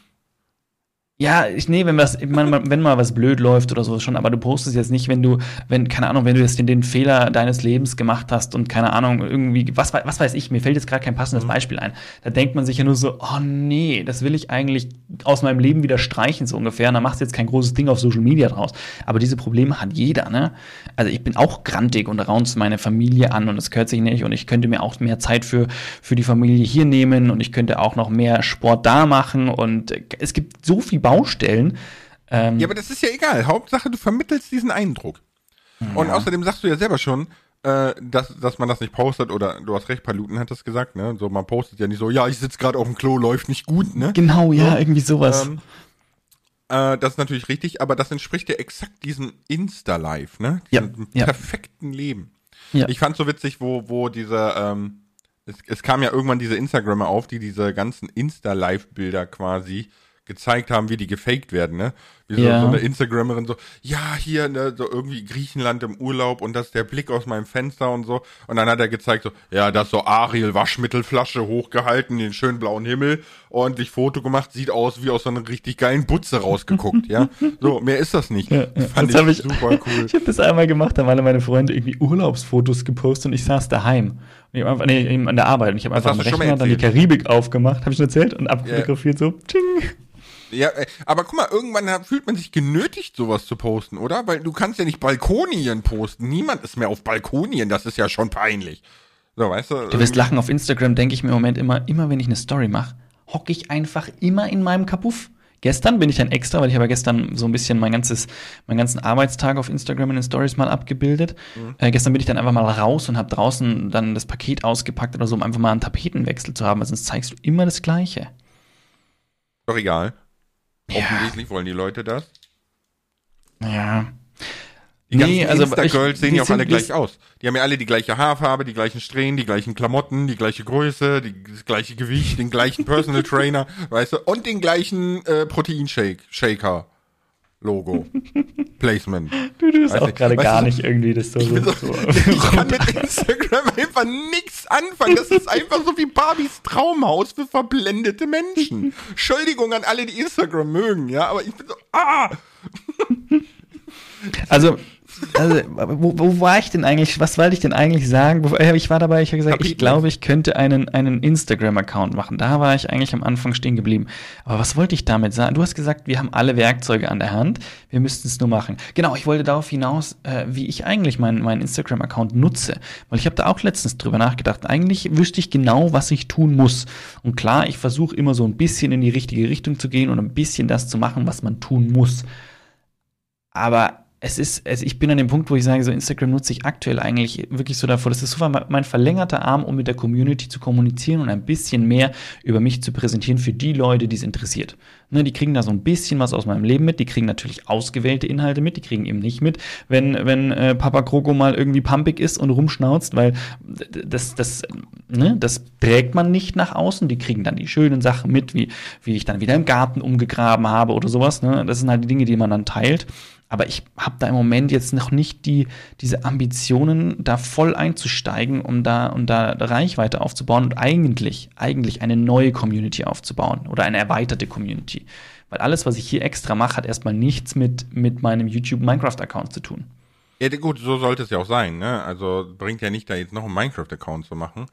Ja, ich, nee, wenn was, man, wenn mal was blöd läuft oder so schon, aber du postest jetzt nicht, wenn du, wenn, keine Ahnung, wenn du jetzt den, den Fehler deines Lebens gemacht hast und keine Ahnung, irgendwie, was, was weiß ich, mir fällt jetzt gerade kein passendes mhm. Beispiel ein. Da denkt man sich ja nur so, oh nee, das will ich eigentlich aus meinem Leben wieder streichen, so ungefähr. Und da machst du jetzt kein großes Ding auf Social Media draus. Aber diese Probleme hat jeder, ne? Also ich bin auch grantig und raunst meine Familie an und es gehört sich nicht und ich könnte mir auch mehr Zeit für, für die Familie hier nehmen und ich könnte auch noch mehr Sport da machen und es gibt so viel Baustellen. Ähm, ja, aber das ist ja egal. Hauptsache, du vermittelst diesen Eindruck. Ja. Und außerdem sagst du ja selber schon, äh, dass, dass man das nicht postet oder du hast recht, Paluten hat das gesagt, ne? So, man postet ja nicht so, ja, ich sitze gerade auf dem Klo, läuft nicht gut, ne? Genau, ja, so, irgendwie sowas. Ähm, äh, das ist natürlich richtig, aber das entspricht ja exakt diesem Insta-Live, ne? Diesem ja, perfekten Leben. Ja. Ich fand so witzig, wo, wo diese, ähm, es, es kam ja irgendwann diese Instagrammer auf, die diese ganzen Insta-Live-Bilder quasi gezeigt haben, wie die gefaked werden, ne? Wie so, ja. so eine Instagrammerin so, ja, hier, ne, so irgendwie Griechenland im Urlaub und das ist der Blick aus meinem Fenster und so. Und dann hat er gezeigt so, ja, das so Ariel Waschmittelflasche hochgehalten, den schönen blauen Himmel, ordentlich Foto gemacht, sieht aus wie aus so einer richtig geilen Butze rausgeguckt, ja. So, mehr ist das nicht. Ja, Fand ich, ich super cool. Ich habe das einmal gemacht, da haben alle meine Freunde irgendwie Urlaubsfotos gepostet und ich saß daheim. Ich hab einfach, nee, an der Arbeit. Und ich habe einfach einen Rechner, dann die Karibik aufgemacht, habe ich schon erzählt und abfotografiert yeah. so, tsching. Ja, äh, aber guck mal, irgendwann fühlt man sich genötigt, sowas zu posten, oder? Weil du kannst ja nicht Balkonien posten. Niemand ist mehr auf Balkonien, das ist ja schon peinlich. So, weißt du? Du wirst lachen auf Instagram, denke ich mir im Moment immer, immer wenn ich eine Story mache, hocke ich einfach immer in meinem Kapuff. Gestern bin ich dann extra, weil ich habe gestern so ein bisschen mein ganzes, meinen ganzen Arbeitstag auf Instagram in den Stories mal abgebildet. Mhm. Äh, gestern bin ich dann einfach mal raus und habe draußen dann das Paket ausgepackt oder so, um einfach mal einen Tapetenwechsel zu haben, weil sonst zeigst du immer das Gleiche. Doch egal. Ja. Offensichtlich wollen die Leute das. Ja. Die nee, ganzen also Insta-Girls sehen ja auch alle gleich aus. Die haben ja alle die gleiche Haarfarbe, die gleichen Strähnen, die gleichen Klamotten, die gleiche Größe, die, das gleiche Gewicht, den gleichen Personal Trainer, weißt du, und den gleichen äh, Proteinshake, Shaker. Logo. Placement. Du tust auch gerade gar nicht irgendwie das so. Ich, so, so ich kann mit Instagram einfach nichts anfangen. Das ist einfach so wie Barbies Traumhaus für verblendete Menschen. Entschuldigung an alle, die Instagram mögen, ja, aber ich bin so, ah! Also, also, wo, wo, war ich denn eigentlich? Was wollte ich denn eigentlich sagen? Äh, ich war dabei, ich habe gesagt, ich glaube, ich könnte einen, einen Instagram-Account machen. Da war ich eigentlich am Anfang stehen geblieben. Aber was wollte ich damit sagen? Du hast gesagt, wir haben alle Werkzeuge an der Hand. Wir müssten es nur machen. Genau, ich wollte darauf hinaus, äh, wie ich eigentlich meinen, meinen Instagram-Account nutze. Weil ich habe da auch letztens drüber nachgedacht. Eigentlich wüsste ich genau, was ich tun muss. Und klar, ich versuche immer so ein bisschen in die richtige Richtung zu gehen und ein bisschen das zu machen, was man tun muss. Aber es ist, also ich bin an dem Punkt, wo ich sage, so Instagram nutze ich aktuell eigentlich wirklich so davor. Das ist so mein verlängerter Arm, um mit der Community zu kommunizieren und ein bisschen mehr über mich zu präsentieren für die Leute, die es interessiert. Ne, die kriegen da so ein bisschen was aus meinem Leben mit. Die kriegen natürlich ausgewählte Inhalte mit. Die kriegen eben nicht mit, wenn, wenn äh, Papa Kroko mal irgendwie pumpig ist und rumschnauzt, weil das, das, ne, das trägt man nicht nach außen. Die kriegen dann die schönen Sachen mit, wie, wie ich dann wieder im Garten umgegraben habe oder sowas. Ne? Das sind halt die Dinge, die man dann teilt. Aber ich habe da im Moment jetzt noch nicht die, diese Ambitionen, da voll einzusteigen, um da, um da Reichweite aufzubauen und eigentlich, eigentlich eine neue Community aufzubauen oder eine erweiterte Community. Weil alles, was ich hier extra mache, hat erstmal nichts mit, mit meinem YouTube Minecraft-Account zu tun. Ja, gut, so sollte es ja auch sein, ne? Also bringt ja nicht, da jetzt noch einen Minecraft-Account zu machen.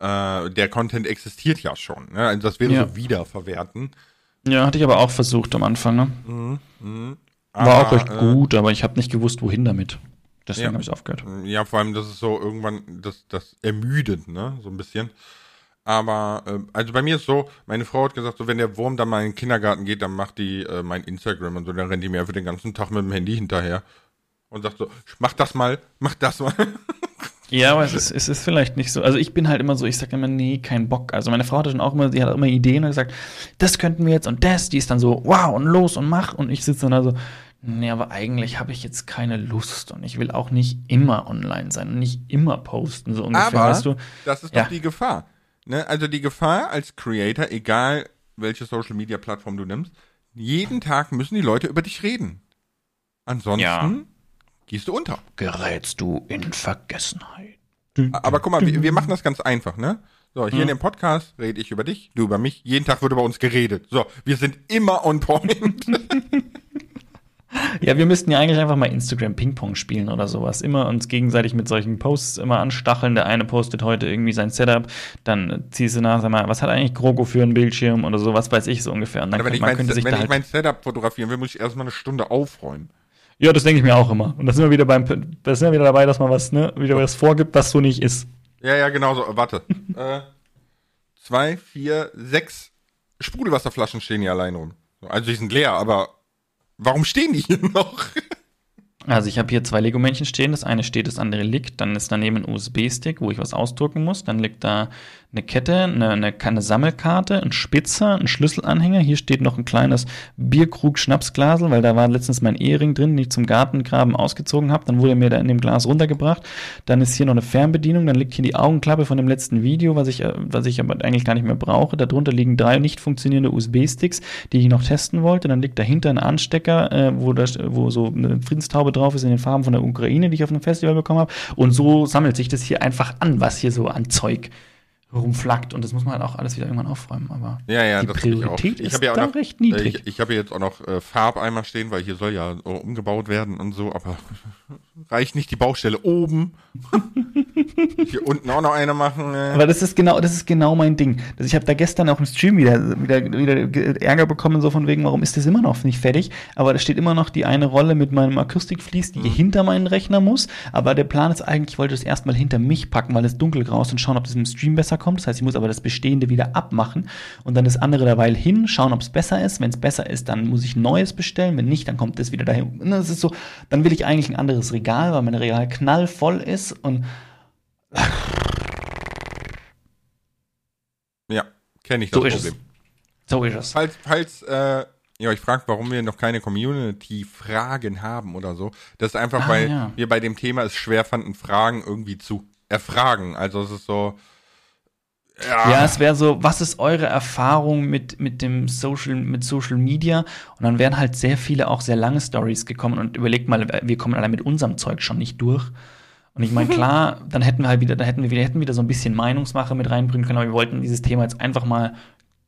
Äh, der Content existiert ja schon, ne? Also das wäre ja. so wiederverwerten. Ja, hatte ich aber auch versucht am Anfang, ne? Mhm, mh. War auch recht äh, gut, aber ich habe nicht gewusst, wohin damit. Deswegen ja, habe ich aufgehört. Ja, vor allem, das ist so irgendwann, das, das ermüdet, ne? So ein bisschen. Aber, äh, also bei mir ist so, meine Frau hat gesagt, so wenn der Wurm dann mal in den Kindergarten geht, dann macht die äh, mein Instagram und so, dann rennt die mir einfach den ganzen Tag mit dem Handy hinterher und sagt so, mach das mal, mach das mal. Ja, aber es ist, es ist vielleicht nicht so. Also ich bin halt immer so, ich sage immer, nee, kein Bock. Also meine Frau hatte dann auch immer, die hat auch immer Ideen und gesagt, das könnten wir jetzt und das, die ist dann so, wow, und los und mach. Und ich sitze dann da so, Nee, aber eigentlich habe ich jetzt keine Lust und ich will auch nicht immer online sein und nicht immer posten, so ungefähr, Aber weißt du? das ist Ja. doch die Gefahr. Ne? Also die Gefahr als Creator, egal welche Social Media Plattform du nimmst, jeden Tag müssen die Leute über dich reden. Ansonsten Ja. gehst du unter. Gerätst du in Vergessenheit. Aber guck mal, wir, wir machen das ganz einfach, ne? So, hier in dem Podcast rede ich über dich, du über mich. Jeden Tag wird über uns geredet. So, wir sind immer on point. Ja, wir müssten ja eigentlich einfach mal Instagram Ping-Pong spielen oder sowas. Immer uns gegenseitig mit solchen Posts immer anstacheln. Der eine postet heute irgendwie sein Setup, dann ziehst du nach, sag mal, was hat eigentlich Grogo für einen Bildschirm oder so, was weiß ich so ungefähr. Und dann Aber wenn könnte, ich, man mein, könnte sich wenn da ich halt, mein Setup fotografieren will, muss ich erstmal eine Stunde aufräumen. Ja, das denke ich mir auch immer. Und da sind wir wieder beim, da sind wir wieder dabei, dass man was, ne, wieder was vorgibt, was so nicht ist. Ja, ja, genau so. Warte. äh, zwei, vier, sechs Sprudelwasserflaschen stehen hier allein rum. So, Also die sind leer, aber warum stehen die hier noch? Also ich habe hier zwei Lego-Männchen stehen. Das eine steht, das andere liegt. Dann ist daneben ein USB-Stick, wo ich was ausdrucken muss. Dann liegt da eine Kette, eine, eine, eine Sammelkarte, ein Spitzer, ein Schlüsselanhänger. Hier steht noch ein kleines Bierkrug-Schnapsglasel, weil da war letztens mein Ehering drin, den ich zum Gartengraben ausgezogen habe. Dann wurde mir da in dem Glas runtergebracht. Dann ist hier noch eine Fernbedienung. Dann liegt hier die Augenklappe von dem letzten Video, was ich, äh, was ich aber eigentlich gar nicht mehr brauche. Darunter liegen drei nicht funktionierende USB-Sticks, die ich noch testen wollte. Dann liegt dahinter ein Anstecker, äh, wo, das, wo so eine Friedenstaube drauf ist in den Farben von der Ukraine, die ich auf einem Festival bekommen habe. Und so sammelt sich das hier einfach an, was hier so an Zeug rumflackt. Und das muss man halt auch alles wieder irgendwann aufräumen. Aber Ja, ja, die das hab ich auch. Priorität Ich ist ja auch da noch- recht niedrig. Ich, ich habe jetzt auch noch äh, Farbeimer stehen, weil hier soll ja äh, umgebaut werden und so, aber reicht nicht die Baustelle oben. hier unten auch noch eine machen. Äh. Aber das ist genau, das ist genau mein Ding. Das, ich habe da gestern auch im Stream wieder, wieder, wieder ge- Ärger bekommen, so von wegen, warum ist das immer noch nicht fertig? Aber da steht immer noch die eine Rolle mit meinem Akustikvlies, die hinter meinen Rechner muss. Aber der Plan ist eigentlich, ich wollte das erstmal hinter mich packen, weil es dunkelgrau ist und schauen, ob das im Stream besser kommt. Das heißt, ich muss aber das Bestehende wieder abmachen und dann das andere derweil hin, schauen, ob es besser ist. Wenn es besser ist, dann muss ich neues bestellen. Wenn nicht, dann kommt das wieder dahin. Das ist so, dann will ich eigentlich ein anderes Regal, weil mein Regal knallvoll ist und Ja, kenne ich das so ist Problem. es. So ist es. Falls, falls äh, ihr euch fragt, warum wir noch keine Community-Fragen haben oder so, das ist einfach, Ah, weil ja. wir bei dem Thema es schwer fanden, Fragen irgendwie zu erfragen. Also es ist so. Ja, es wäre so, was ist eure Erfahrung mit, mit dem Social, mit Social Media? Und dann wären halt sehr viele auch sehr lange Stories gekommen und überlegt mal, wir kommen allein mit unserem Zeug schon nicht durch. Und ich meine, klar, dann hätten wir halt wieder, da hätten wir wieder, hätten wieder so ein bisschen Meinungsmache mit reinbringen können, aber wir wollten dieses Thema jetzt einfach mal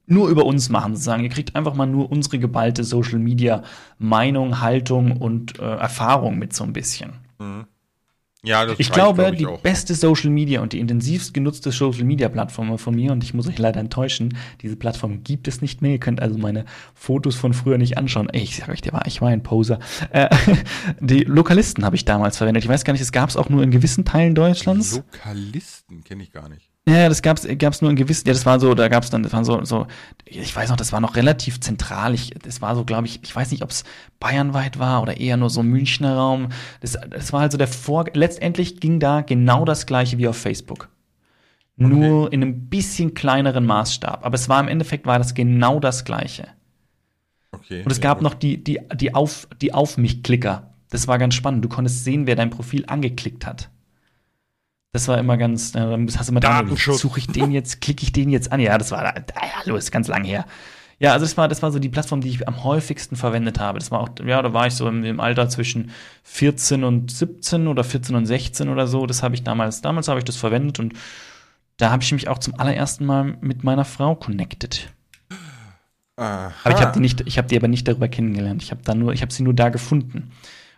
nur über uns machen, sozusagen. Ihr kriegt einfach mal nur unsere geballte Social Media Meinung, Haltung und äh, Erfahrung mit so ein bisschen. Ja, das Ich glaube, glaub ich, die auch. beste Social Media und die intensivst genutzte Social Media Plattform von mir, und ich muss euch leider enttäuschen, diese Plattform gibt es nicht mehr. Ihr könnt also meine Fotos von früher nicht anschauen. Ey, ich sag euch, der war, ich war ein Poser. Äh, die Lokalisten habe ich damals verwendet. Ich weiß gar nicht, es gab es auch nur in gewissen Teilen Deutschlands. Lokalisten kenne ich gar nicht. Ja, das gab's, gab's nur in gewissen, ja, das war so, da gab's dann, das waren so, so, ich weiß noch, das war noch relativ zentral. Ich, das war so, glaube ich, ich weiß nicht, ob's bayernweit war oder eher nur so Münchner Raum. Das, das war halt so der Vor, letztendlich ging da genau das gleiche wie auf Facebook. Nur in einem bisschen kleineren Maßstab. Aber es war im Endeffekt war das genau das gleiche. Okay. Und es gab noch die, die, die auf, die auf mich Klicker. Das war ganz spannend. Du konntest sehen, wer dein Profil angeklickt hat. Das war immer ganz, äh, dann hast du immer da, Datenschutz. suche ich den jetzt, klicke ich den jetzt an. Ja, das war, da, hallo, ist ganz lang her. Ja, also das war, das war so die Plattform, die ich am häufigsten verwendet habe. Das war auch, ja, da war ich so im, im Alter zwischen 14 und 17 oder 14 und 16 oder so. Das habe ich damals, damals habe ich das verwendet und da habe ich mich auch zum allerersten Mal mit meiner Frau connected. Aha. Aber ich habe die nicht, ich habe die aber nicht darüber kennengelernt. Ich habe da nur, ich habe sie nur da gefunden.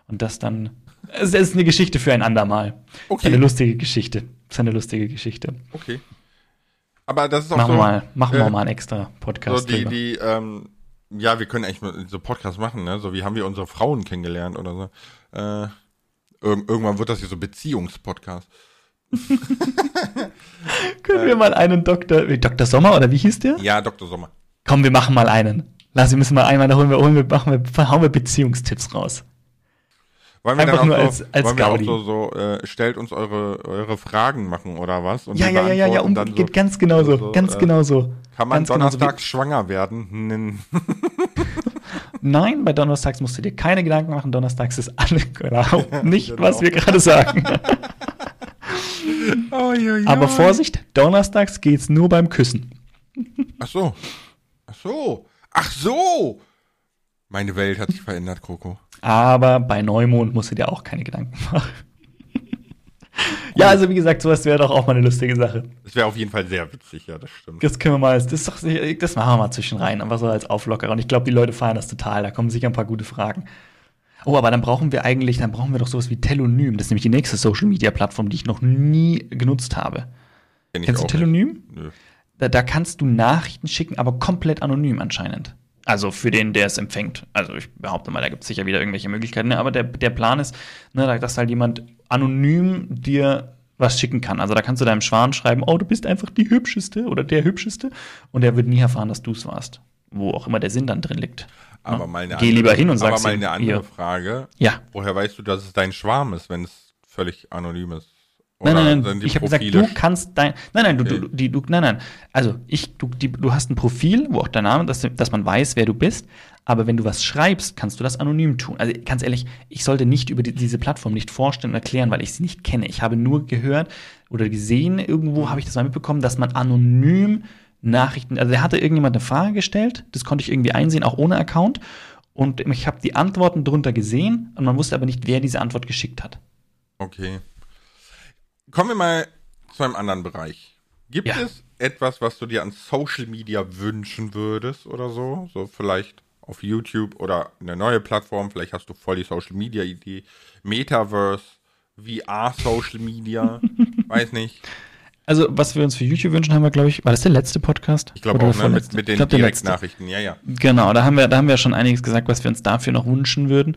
Und das dann, es ist eine Geschichte für ein andermal. Okay. Eine lustige Geschichte. Das ist eine lustige Geschichte. Okay. Aber das ist auch Machen so. wir mal, machen wir äh, mal einen extra So Podcast die, drüber. die, ähm, ja, wir können eigentlich so Podcasts machen, ne? So wie haben wir unsere Frauen kennengelernt oder so. Äh, irg irgendwann wird das hier so Beziehungspodcast. Können wir mal einen Doktor, Dr. Sommer oder wie hieß der? Ja, Dr. Sommer. Komm, wir machen mal einen. Lass, wir müssen mal einmal, da holen wir, holen wir, machen wir, hauen wir Beziehungstipps raus. Wollen wir Einfach dann auch nur so, als- als wollen wir auch so, so äh, stellt uns eure, eure Fragen machen oder was? Und Ja, ja, ja, ja, ja, um, dann geht ganz genau so, so, ganz äh, genau so. Kann man so donnerstags schwanger werden? Nein, bei Donnerstags musst du dir keine Gedanken machen. Donnerstags ist alle genau nicht, Genau. was wir gerade sagen. Aber Vorsicht, Donnerstags geht's nur beim Küssen. Ach so. Ach so. Ach so. Meine Welt hat sich verändert, Kroko. Aber bei Neumond musst du dir auch keine Gedanken machen. ja, also wie gesagt, sowas wäre doch auch mal eine lustige Sache. Das wäre auf jeden Fall sehr witzig, ja, das stimmt. Das können wir mal, das ist doch, das machen wir mal zwischen rein, einfach so als Auflockerer. Und ich glaube, die Leute feiern das total. Da kommen sicher ein paar gute Fragen. Oh, aber dann brauchen wir eigentlich, dann brauchen wir doch sowas wie Telonym. Das ist nämlich die nächste Social Media Plattform, die ich noch nie genutzt habe. Kenn Kennst du Telonym? Da, da kannst du Nachrichten schicken, aber komplett anonym anscheinend. Also für den, der es empfängt. Also ich behaupte mal, da gibt es sicher wieder irgendwelche Möglichkeiten. Ne? Aber der, der Plan ist, ne, dass halt jemand anonym dir was schicken kann. Also da kannst du deinem Schwan schreiben, oh, du bist einfach die Hübscheste oder der Hübscheste. Und der wird nie erfahren, dass du es warst. Wo auch immer der Sinn dann drin liegt. Aber Ja. mal eine Geh andere, lieber hin und aber sag's mal eine andere Hier. Frage. Ja. Woher weißt du, dass es dein Schwarm ist, wenn es völlig anonym ist? Nein, Oder nein, nein. Ich habe gesagt, du kannst dein. Nein, nein, du, Okay. du, die, du, nein, nein. Also ich, du, die, du hast ein Profil, wo auch dein Name, dass, dass man weiß, wer du bist. Aber wenn du was schreibst, kannst du das anonym tun. Also ganz ehrlich, ich sollte nicht über die, diese Plattform nicht vorstellen und erklären, weil ich sie nicht kenne. Ich habe nur gehört oder gesehen, irgendwo habe ich das mal mitbekommen, dass man anonym Nachrichten, also da hatte irgendjemand eine Frage gestellt, das konnte ich irgendwie einsehen, auch ohne Account. Und ich habe die Antworten drunter gesehen und man wusste aber nicht, wer diese Antwort geschickt hat. Okay. Kommen wir mal zu einem anderen Bereich. Gibt Ja. es etwas, was du dir an Social Media wünschen würdest oder so? So vielleicht auf YouTube oder eine neue Plattform. Vielleicht hast du voll die Social Media Idee. Metaverse, VR Social Media. Weiß nicht. Also, was wir uns für YouTube wünschen, haben wir, glaube ich, war das der letzte Podcast? Ich glaube auch, ne? Mit, mit den glaub. Direktnachrichten. Ja, ja. Genau, da haben wir, da haben wir schon einiges gesagt, was wir uns dafür noch wünschen würden.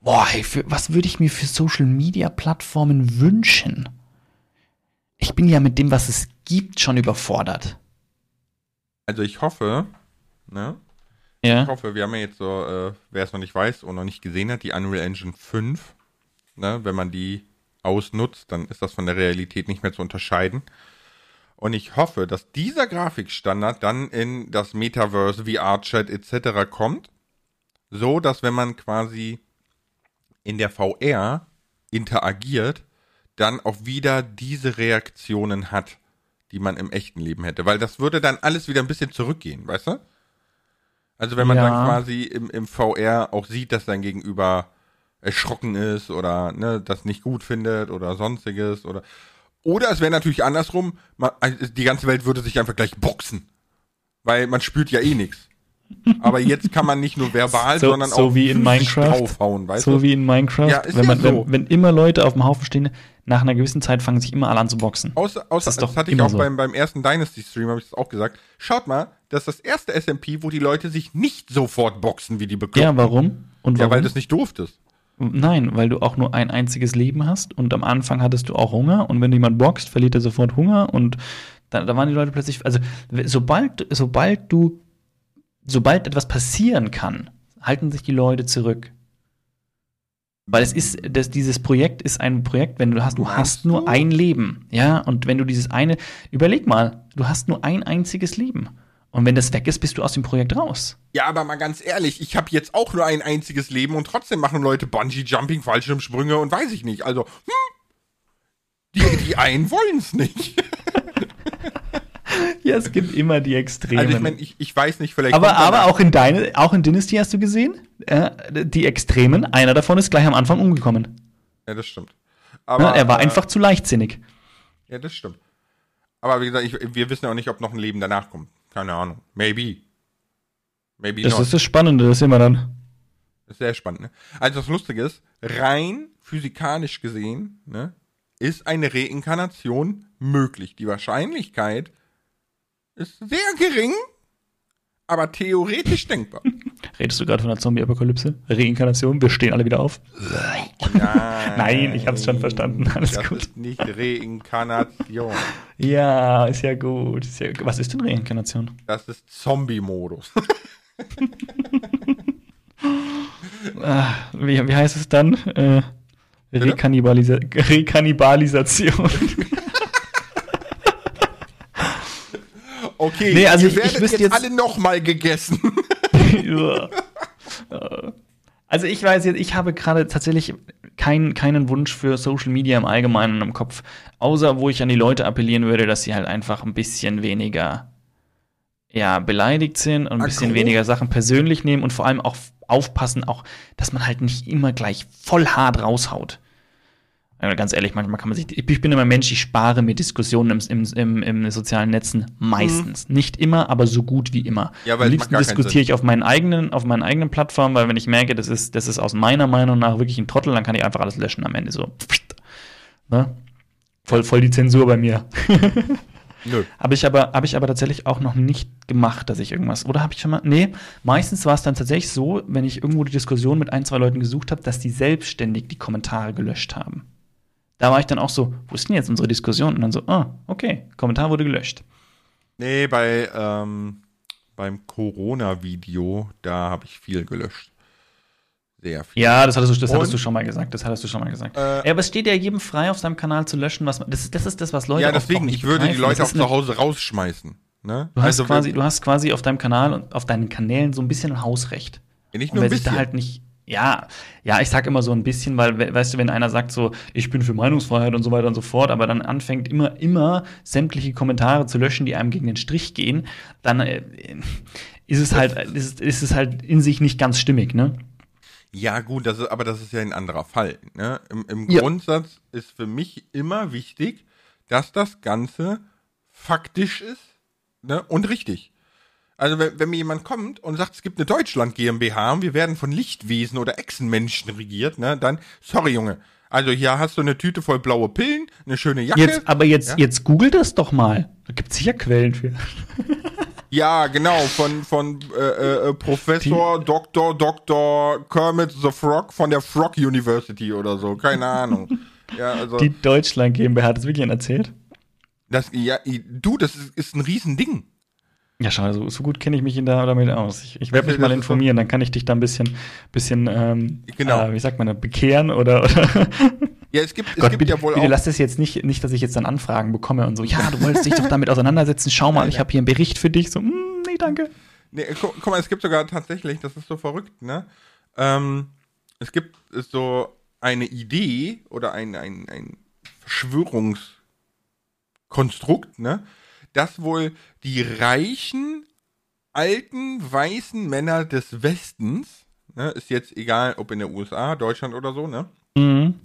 Boah, hey, für, was würde ich mir für Social Media Plattformen wünschen? Ich bin ja mit dem, was es gibt, schon überfordert. Also ich hoffe, ne? Ja. Ich hoffe, wir haben ja jetzt so, äh, wer es noch nicht weiß und noch nicht gesehen hat, die Unreal Engine 5. Ne? Wenn man die ausnutzt, dann ist das von der Realität nicht mehr zu unterscheiden. Und ich hoffe, dass dieser Grafikstandard dann in das Metaverse, VR-Chat etc. kommt, so dass wenn man quasi in der VR interagiert, dann auch wieder diese Reaktionen hat, die man im echten Leben hätte. Weil das würde dann alles wieder ein bisschen zurückgehen, weißt du? Also wenn man Ja. dann quasi im, im VR auch sieht, dass sein Gegenüber erschrocken ist oder ne, das nicht gut findet oder sonstiges oder oder es wäre natürlich andersrum, man, also die ganze Welt würde sich einfach gleich boxen, weil man spürt ja eh nichts. Aber jetzt kann man nicht nur verbal, So- sondern so auch wie in Minecraft. draufhauen, weißt so du? wie in Minecraft, Ja, wenn, ja man, so. wenn, wenn immer Leute auf dem Haufen stehen, nach einer gewissen Zeit fangen sich immer alle an zu boxen. Außer, außer Das das, hatte ich auch so. beim, beim ersten Dynasty-Stream, habe ich das auch gesagt. Schaut mal, das ist das erste SMP, wo die Leute sich nicht sofort boxen wie die Bekloppten. Ja, warum? Und Ja, warum? weil du es nicht durftest. Nein, weil du auch nur ein einziges Leben hast und am Anfang hattest du auch Hunger und wenn jemand boxt, verliert er sofort Hunger und da, da waren die Leute plötzlich, also sobald, sobald du, sobald etwas passieren kann, halten sich die Leute zurück. Weil es ist, das, dieses Projekt ist ein Projekt, wenn du hast, du hast nur du? ein Leben, ja, und wenn du dieses eine, überleg mal, du hast nur ein einziges Leben. Und wenn das weg ist, bist du aus dem Projekt raus. Ja, aber mal ganz ehrlich, ich habe jetzt auch nur ein einziges Leben und trotzdem machen Leute Bungee-Jumping, Fallschirmsprünge und weiß ich nicht. Also, hm, die, die einen wollen es nicht. Ja, es gibt immer die Extremen. Also ich meine, ich, ich weiß nicht, vielleicht Aber, aber auch in deine, auch in Dynasty hast du gesehen, äh, die Extremen, einer davon ist gleich am Anfang umgekommen. Ja, das stimmt. Ja, Aber, er war äh, einfach zu leichtsinnig. Ja, das stimmt. Aber wie gesagt, ich, wir wissen ja auch nicht, ob noch ein Leben danach kommt. Keine Ahnung. Maybe. Maybe Das not. ist das Spannende, das sehen wir dann. Das ist sehr spannend. Ne? Also das Lustige ist, rein physikalisch gesehen, ne, ist eine Reinkarnation möglich. Die Wahrscheinlichkeit ist sehr gering, aber theoretisch denkbar. Redest du gerade von der Zombie-Apokalypse? Reinkarnation, wir stehen alle wieder auf. Nein, Nein, ich hab's schon verstanden. Alles das gut. ist nicht Reinkarnation. Ja, ist ja gut. Ist ja, was ist denn Reinkarnation? Das ist Zombie-Modus. Ah, wie, wie heißt es dann? Äh, Bitte? Rekannibalisa Rekannibalisation. Okay, Nee, also ihr ich- ich werdet jetzt, jetzt- alle nochmal gegessen. Ja. Also ich weiß jetzt, ich habe gerade tatsächlich kein, keinen Wunsch für Social Media im Allgemeinen im Kopf, außer wo ich an die Leute appellieren würde, dass sie halt einfach ein bisschen weniger ja, beleidigt sind und ein bisschen Aggro. weniger Sachen persönlich nehmen und vor allem auch aufpassen, auch, dass man halt nicht immer gleich voll hart raushaut. Ganz ehrlich, manchmal kann man sich. Ich bin immer Mensch, ich spare mir Diskussionen im, im, im, im sozialen Netzen meistens. Nicht immer, aber so gut wie immer. Mhm. Ja, weil Am liebsten diskutiere ich auf meinen eigenen, auf meinen eigenen Plattformen, weil wenn ich merke, das ist, das ist aus meiner Meinung nach wirklich ein Trottel, dann kann ich einfach alles löschen am Ende so. Ne? Voll, voll die Zensur bei mir. Nö. Habe ich aber, habe ich aber tatsächlich auch noch nicht gemacht, dass ich irgendwas. Oder habe ich schon mal. Nee, meistens war es dann tatsächlich so, wenn ich irgendwo die Diskussion mit ein, zwei Leuten gesucht habe, dass die selbstständig die Kommentare gelöscht haben. Da war ich dann auch so, wo ist denn jetzt unsere Diskussion? Und dann so, ah, okay, Kommentar wurde gelöscht. Nee, bei, ähm, beim Corona-Video, da habe ich viel gelöscht. Sehr viel. Ja, das hattest du, das Und? hattest du schon mal gesagt. Das hattest du schon mal gesagt. Äh, ja, aber es steht ja jedem frei, auf seinem Kanal zu löschen, was man. Das, ist- das ist das, was Leute ja, auch- auch deswegen, nicht ich würde die. Leute auch zu Hause rausschmeißen. Ne? Du hast, Also, quasi, du hast quasi auf deinem Kanal und auf deinen Kanälen so ein bisschen Hausrecht. nicht Und nur wer ein sich da bisschen. halt nicht. Ja, ja, ich sag immer so ein bisschen, weil, we- weißt du, wenn einer sagt so, ich bin für Meinungsfreiheit und so weiter und so fort, aber dann anfängt immer, immer sämtliche Kommentare zu löschen, die einem gegen den Strich gehen, dann äh, ist es halt, ist, ist es halt in sich nicht ganz stimmig, ne? Ja, gut, das ist, aber das ist ja ein anderer Fall. Ne? Im, im Ja. Grundsatz ist für mich immer wichtig, dass das Ganze faktisch ist ne? und richtig. Also wenn, wenn mir jemand kommt und sagt, es gibt eine Deutschland GmbH und wir werden von Lichtwesen oder Echsenmenschen regiert, ne, dann, sorry Junge, also hier hast du eine Tüte voll blaue Pillen, eine schöne Jacke. Jetzt, aber jetzt, Ja? jetzt google das doch mal. Da gibt es sicher Quellen für. Ja, genau, von, von äh, äh, Professor Dr. Dr. Kermit the Frog von der Frog University oder so, keine Ahnung. Ja, also Die Deutschland GmbH hat das wirklich erzählt. das, ja, du, das ist, ist ein Riesending. Ja, schau, so, so gut kenne ich mich da damit aus. Ich, ich werde mich mal informieren, dann kann ich dich da ein bisschen, bisschen ähm, Genau. äh, wie sagt man, da, bekehren oder, oder Ja, es gibt, es Gott, gibt bitte, ja wohl bitte auch. lass das jetzt nicht, nicht, dass ich jetzt dann Anfragen bekomme und so, ja, du wolltest dich doch damit auseinandersetzen, schau mal, ich habe hier einen Bericht für dich. So, mm, nee, danke. Nee, guck, guck mal, es gibt sogar tatsächlich, das ist so verrückt, ne? Ähm, es gibt so eine Idee oder ein, ein, ein Verschwörungskonstrukt, ne? Dass wohl die reichen, alten, weißen Männer des Westens, ne, ist jetzt egal, ob in der USA, Deutschland oder so, ne? Mhm.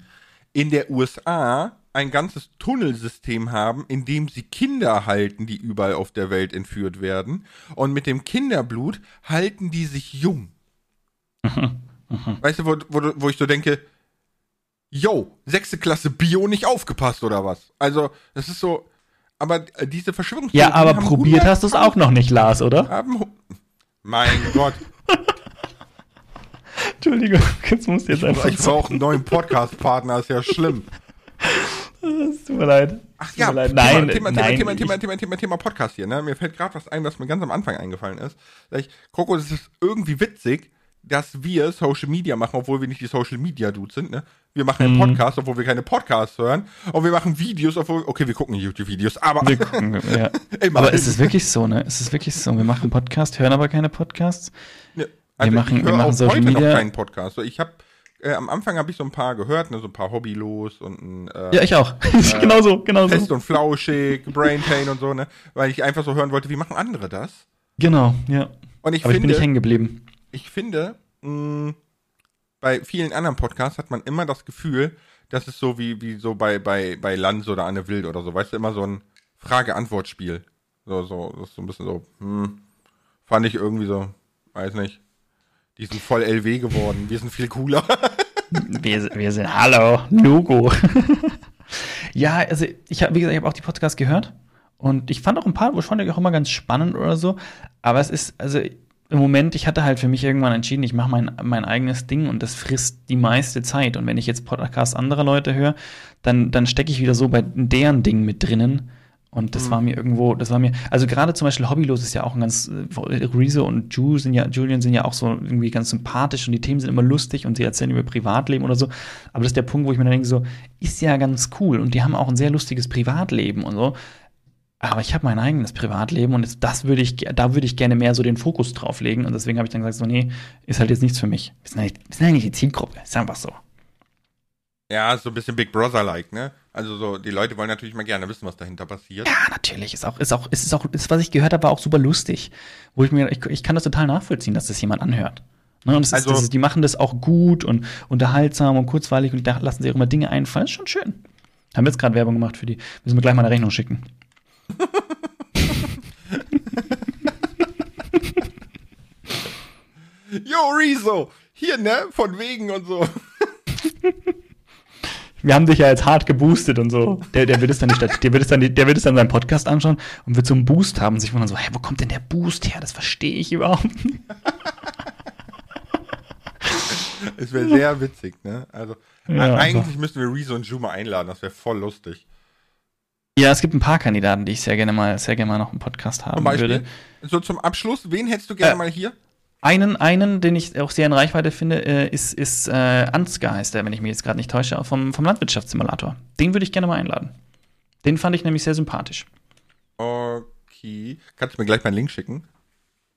in der USA ein ganzes Tunnelsystem haben, in dem sie Kinder halten, die überall auf der Welt entführt werden. Und mit dem Kinderblut halten die sich jung. Weißt du, wo, wo, du- wo ich so denke, yo, sechste Klasse Bio nicht aufgepasst oder was? Also, das ist so, aber äh, diese Verschwörungstheorien Ja, aber probiert 100 hast du es auch noch nicht, Lars, oder? Haben, mein Gott, Entschuldigung, jetzt musst du jetzt einfach. ich brauche einen neuen Podcast-Partner, ist ja schlimm. Es tut mir leid. Ach Es ja, leid. Thema, nein, Thema, nein, Thema, Thema, Thema, Thema, Thema, Thema Podcast hier. Ne? Mir fällt gerade was ein, was mir ganz am Anfang eingefallen ist. Ich, Coco, das ist irgendwie witzig, dass wir Social Media machen, obwohl wir nicht die Social Media Dudes sind. Ne? Wir machen Mhm. einen Podcast, obwohl wir keine Podcasts hören. Und wir machen Videos, obwohl, okay, wir gucken YouTube-Videos, aber Wir gucken, ja. Aber ist es wirklich so, ne? Ist es wirklich so? Wir machen einen Podcast, hören aber keine Podcasts? Ne, also machen- ich wir höre machen auch Social heute Media. noch keinen Podcast. So, ich habe äh, am Anfang habe ich so ein paar gehört, ne, so ein paar Hobbylos und ein äh, Ja, ich auch. genau so, genau Fest so. und Flauschig, Brain Pain und so, ne, weil ich einfach so hören wollte, wie machen andere das? Genau, ja. Und ich Aber ich bin finde, nicht hängen geblieben. ich finde, mh, bei vielen anderen Podcasts hat man immer das Gefühl, dass es so wie, wie so bei, bei, bei Lanz oder Anne Wild oder so, weißt du, immer so ein Frage-Antwort-Spiel. So, so, das ist so ein bisschen so, hm, fand ich irgendwie so, weiß nicht. Die sind voll LW geworden, wir sind viel cooler. Wir, wir sind, hallo, Logo. ja, also ich habe, wie gesagt, ich habe auch die Podcasts gehört und ich fand auch ein paar, wo fand ich auch immer ganz spannend oder so. Aber es ist, also im Moment, ich hatte halt für mich irgendwann entschieden, ich mache mein, mein eigenes Ding und das frisst die meiste Zeit. Und wenn ich jetzt Podcasts anderer Leute höre, dann, dann stecke ich wieder so bei deren Ding mit drinnen. Und das war mir irgendwo, das war mir, also gerade zum Beispiel Hobbylos ist ja auch ein ganz, äh, Rezo und Ju sind ja, Julian sind ja auch so irgendwie ganz sympathisch und die Themen sind immer lustig und sie erzählen über Privatleben oder so. Aber das ist der Punkt, wo ich mir dann denke, so, ist ja ganz cool und die haben auch ein sehr lustiges Privatleben und so. Aber ich habe mein eigenes Privatleben und das würde ich, da würde ich gerne mehr so den Fokus drauf legen. Und deswegen habe ich dann gesagt, so, nee, ist halt jetzt nichts für mich. Wir sind eigentlich, wir sind eigentlich die Zielgruppe. Ist einfach so. Ja, so ein bisschen Big Brother-like, ne? Also so, die Leute wollen natürlich mal gerne wissen, was dahinter passiert. Ja, natürlich. Ist auch, ist auch, ist auch, ist, was ich gehört habe, war auch super lustig. Wo ich mir, ich, ich kann das total nachvollziehen, dass das jemand anhört. Ne, und es Also- ist, die machen das auch gut und unterhaltsam und kurzweilig und da lassen sich auch immer Dinge einfallen. Ist schon schön. Haben wir jetzt gerade Werbung gemacht für die. Müssen wir gleich mal eine Rechnung schicken. Yo, Rezo! Hier, ne? Von wegen und so. Wir haben dich ja jetzt hart geboostet und so. Der, der wird es dann nicht, der wird es dann, der wird es dann seinen Podcast anschauen und wird so einen Boost haben und sich wundern so, hä, wo kommt denn der Boost her? Das verstehe ich überhaupt nicht. Es wäre sehr witzig, ne? Also, Ja, eigentlich müssten wir Rezo und Juma einladen, das wäre voll lustig. Ja, es gibt ein paar Kandidaten, die ich sehr gerne mal, sehr gerne mal noch einen Podcast haben Zum Beispiel, würde. so zum Abschluss, wen hättest du gerne Äh, mal hier? Einen, einen, den ich auch sehr in Reichweite finde, äh, ist, ist äh, Ansgar, heißt der, wenn ich mich jetzt gerade nicht täusche, vom, vom Landwirtschaftssimulator. Den würde ich gerne mal einladen. Den fand ich nämlich sehr sympathisch. Okay. Kannst du mir gleich mal einen Link schicken?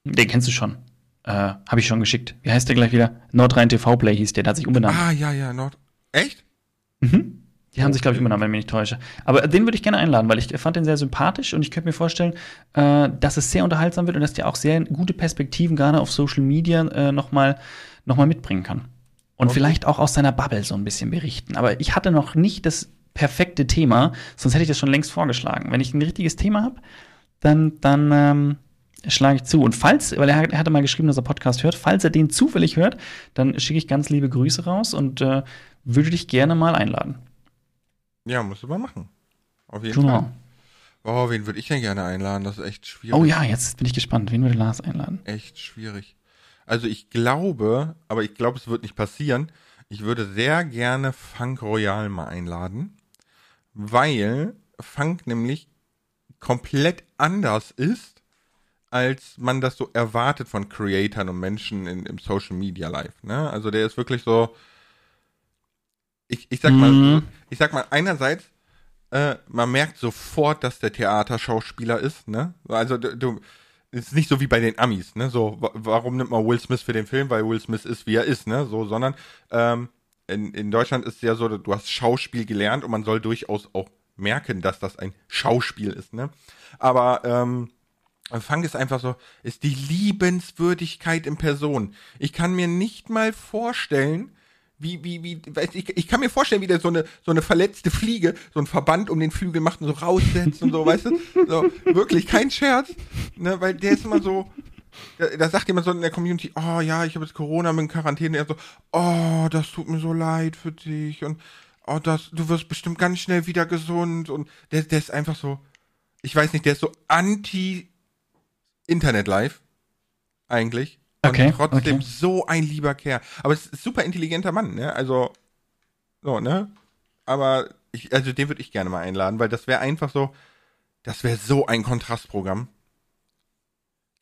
Den kennst du schon. Äh, Habe ich schon geschickt. Wie heißt der gleich wieder? Nordrhein TV Play hieß der, der hat sich umbenannt. Ah, ja, ja, Nord. Echt? Mhm. Die haben sich, glaube ich, umbenannt, wenn ich mich nicht täusche. Aber den würde ich gerne einladen, weil ich fand den sehr sympathisch und ich könnte mir vorstellen, äh, dass es sehr unterhaltsam wird und dass der auch sehr gute Perspektiven gerade auf Social Media äh, nochmal noch mal mitbringen kann. Und Okay. vielleicht auch aus seiner Bubble so ein bisschen berichten. Aber ich hatte noch nicht das perfekte Thema, sonst hätte ich das schon längst vorgeschlagen. Wenn ich ein richtiges Thema habe, dann, dann ähm, schlage ich zu. Und falls, weil er, er hatte mal geschrieben, dass er Podcast hört, falls er den zufällig hört, dann schicke ich ganz liebe Grüße raus und äh, würde dich gerne mal einladen. Ja, musst du mal machen. Auf jeden Genau. Fall. Oh, wen würde ich denn gerne einladen? Das ist echt schwierig. Oh ja, jetzt bin ich gespannt. Wen würde Lars einladen? Echt schwierig. Also ich glaube, aber ich glaube, es wird nicht passieren. Ich würde sehr gerne Funk Royal mal einladen, weil Funk nämlich komplett anders ist, als man das so erwartet von Creatoren und Menschen in, im Social Media Live. Ne? Also der ist wirklich so. Ich, ich sag mal, Mhm. ich sag mal, einerseits, äh, man merkt sofort, dass der Theaterschauspieler ist, ne? Also du, du ist nicht so wie bei den Amis, ne? So, wa- warum nimmt man Will Smith für den Film? Weil Will Smith ist, wie er ist, ne? So, sondern ähm, in, in Deutschland ist es ja so, du hast Schauspiel gelernt und man soll durchaus auch merken, dass das ein Schauspiel ist, ne? Aber ähm, Funk ist einfach so, ist die Liebenswürdigkeit in Person. Ich kann mir nicht mal vorstellen, wie, wie, wie, ich, ich kann mir vorstellen, wie der so eine, so eine verletzte Fliege, so ein Verband um den Flügel macht und so raussetzt und so, weißt du? So, wirklich, kein Scherz, ne, weil der ist immer so, da, da sagt jemand so in der Community, oh ja, ich habe jetzt Corona mit Quarantäne, er so, oh, das tut mir so leid für dich und oh, das, du wirst bestimmt ganz schnell wieder gesund und der, der ist einfach so, ich weiß nicht, der ist so anti Internet Live eigentlich. Und Okay, trotzdem okay. so ein lieber Kerl. Aber es ist ein super intelligenter Mann, ne? Also, so, ne? Aber ich, also den würde ich gerne mal einladen, weil das wäre einfach so, das wäre so ein Kontrastprogramm.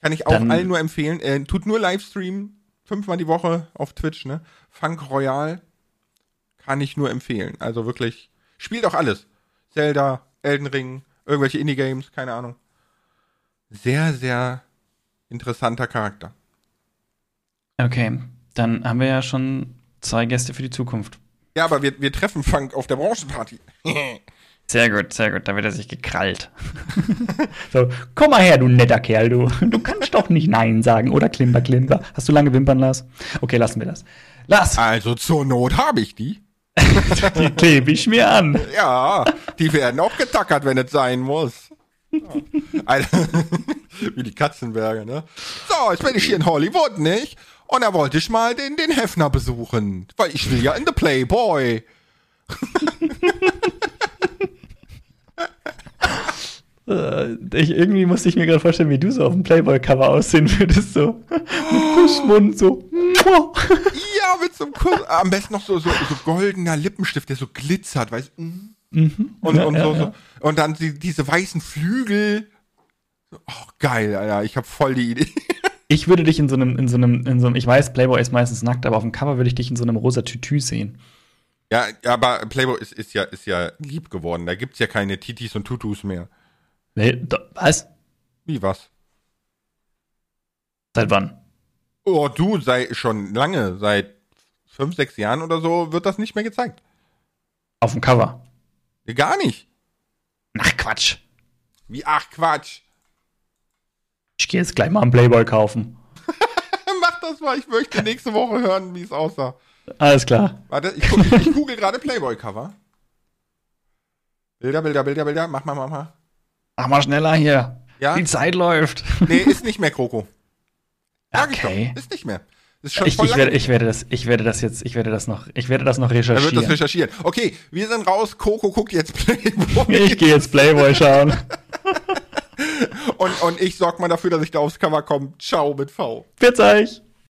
Kann ich auch Dann- allen nur empfehlen. Äh, tut nur Livestream, fünfmal die Woche auf Twitch, ne? Funk Royal kann ich nur empfehlen. Also wirklich, spielt auch alles. Zelda, Elden Ring, irgendwelche Indie-Games, keine Ahnung. Sehr, sehr interessanter Charakter. Okay, dann haben wir ja schon zwei Gäste für die Zukunft. Ja, aber wir, wir treffen Funk auf der Branchenparty. Sehr gut, sehr gut. Da wird er sich gekrallt. so, komm mal her, du netter Kerl, du. Du kannst doch nicht Nein sagen, oder Klimper, Klimper. Hast du lange Wimpern, Lars? Okay, lassen wir das. Lars, Also zur Not habe ich die. die klebe ich mir an. Ja, die werden auch getackert, wenn es sein muss. Ja. Alter, Wie die Katzenberger, ne? So, jetzt bin ich hier in Hollywood, nicht? Und da wollte ich mal den, den Hefner besuchen. Weil ich will ja in The Playboy. Äh, ich, irgendwie musste ich mir gerade vorstellen, wie du so auf dem Playboy-Cover aussehen würdest. So. Mit Kussmund, so. Ja, mit so einem Kuss. Am besten noch so, so, so goldener Lippenstift, der so glitzert, weißt du? Mhm. Und, Ja, und, ja, so, ja. so. und dann die, diese weißen Flügel. Oh, geil, Alter. Ich habe voll die Idee. Ich würde dich in so einem, in so einem, in so einem, ich weiß, Playboy ist meistens nackt, aber auf dem Cover würde ich dich in so einem rosa Tütü sehen. Ja, aber Playboy ist, ist, ja, ist ja lieb geworden. Da gibt's ja keine Titis und Tutus mehr. Nee, da, was? Wie was? Seit wann? Oh, du, sei schon lange, seit fünf, sechs Jahren oder so, wird das nicht mehr gezeigt. Auf dem Cover. Gar nicht. Ach, Quatsch. Wie, ach Quatsch. Ich gehe jetzt gleich mal einen Playboy kaufen. Mach das mal, ich möchte nächste Woche hören, wie es aussah. Alles klar. Warte, ich, guck, ich google gerade Playboy-Cover. Bilder, Bilder, Bilder, Bilder. Mach mal, mach mal. Mach mal schneller hier. Ja? Die Zeit läuft. Nee, ist nicht mehr Kroko. Sag ich Okay. doch. Ist nicht mehr. Ist schon Ich, voll ich, werde, ich, werde das, ich werde das jetzt, ich werde das noch, ich werde das noch er wird recherchieren. das recherchieren. Okay, wir sind raus. Coco guckt jetzt Playboy. ich gehe jetzt Playboy schauen. Und, und ich sorg mal dafür, dass ich da aufs Cover komme. Ciao mit V. Bis euch.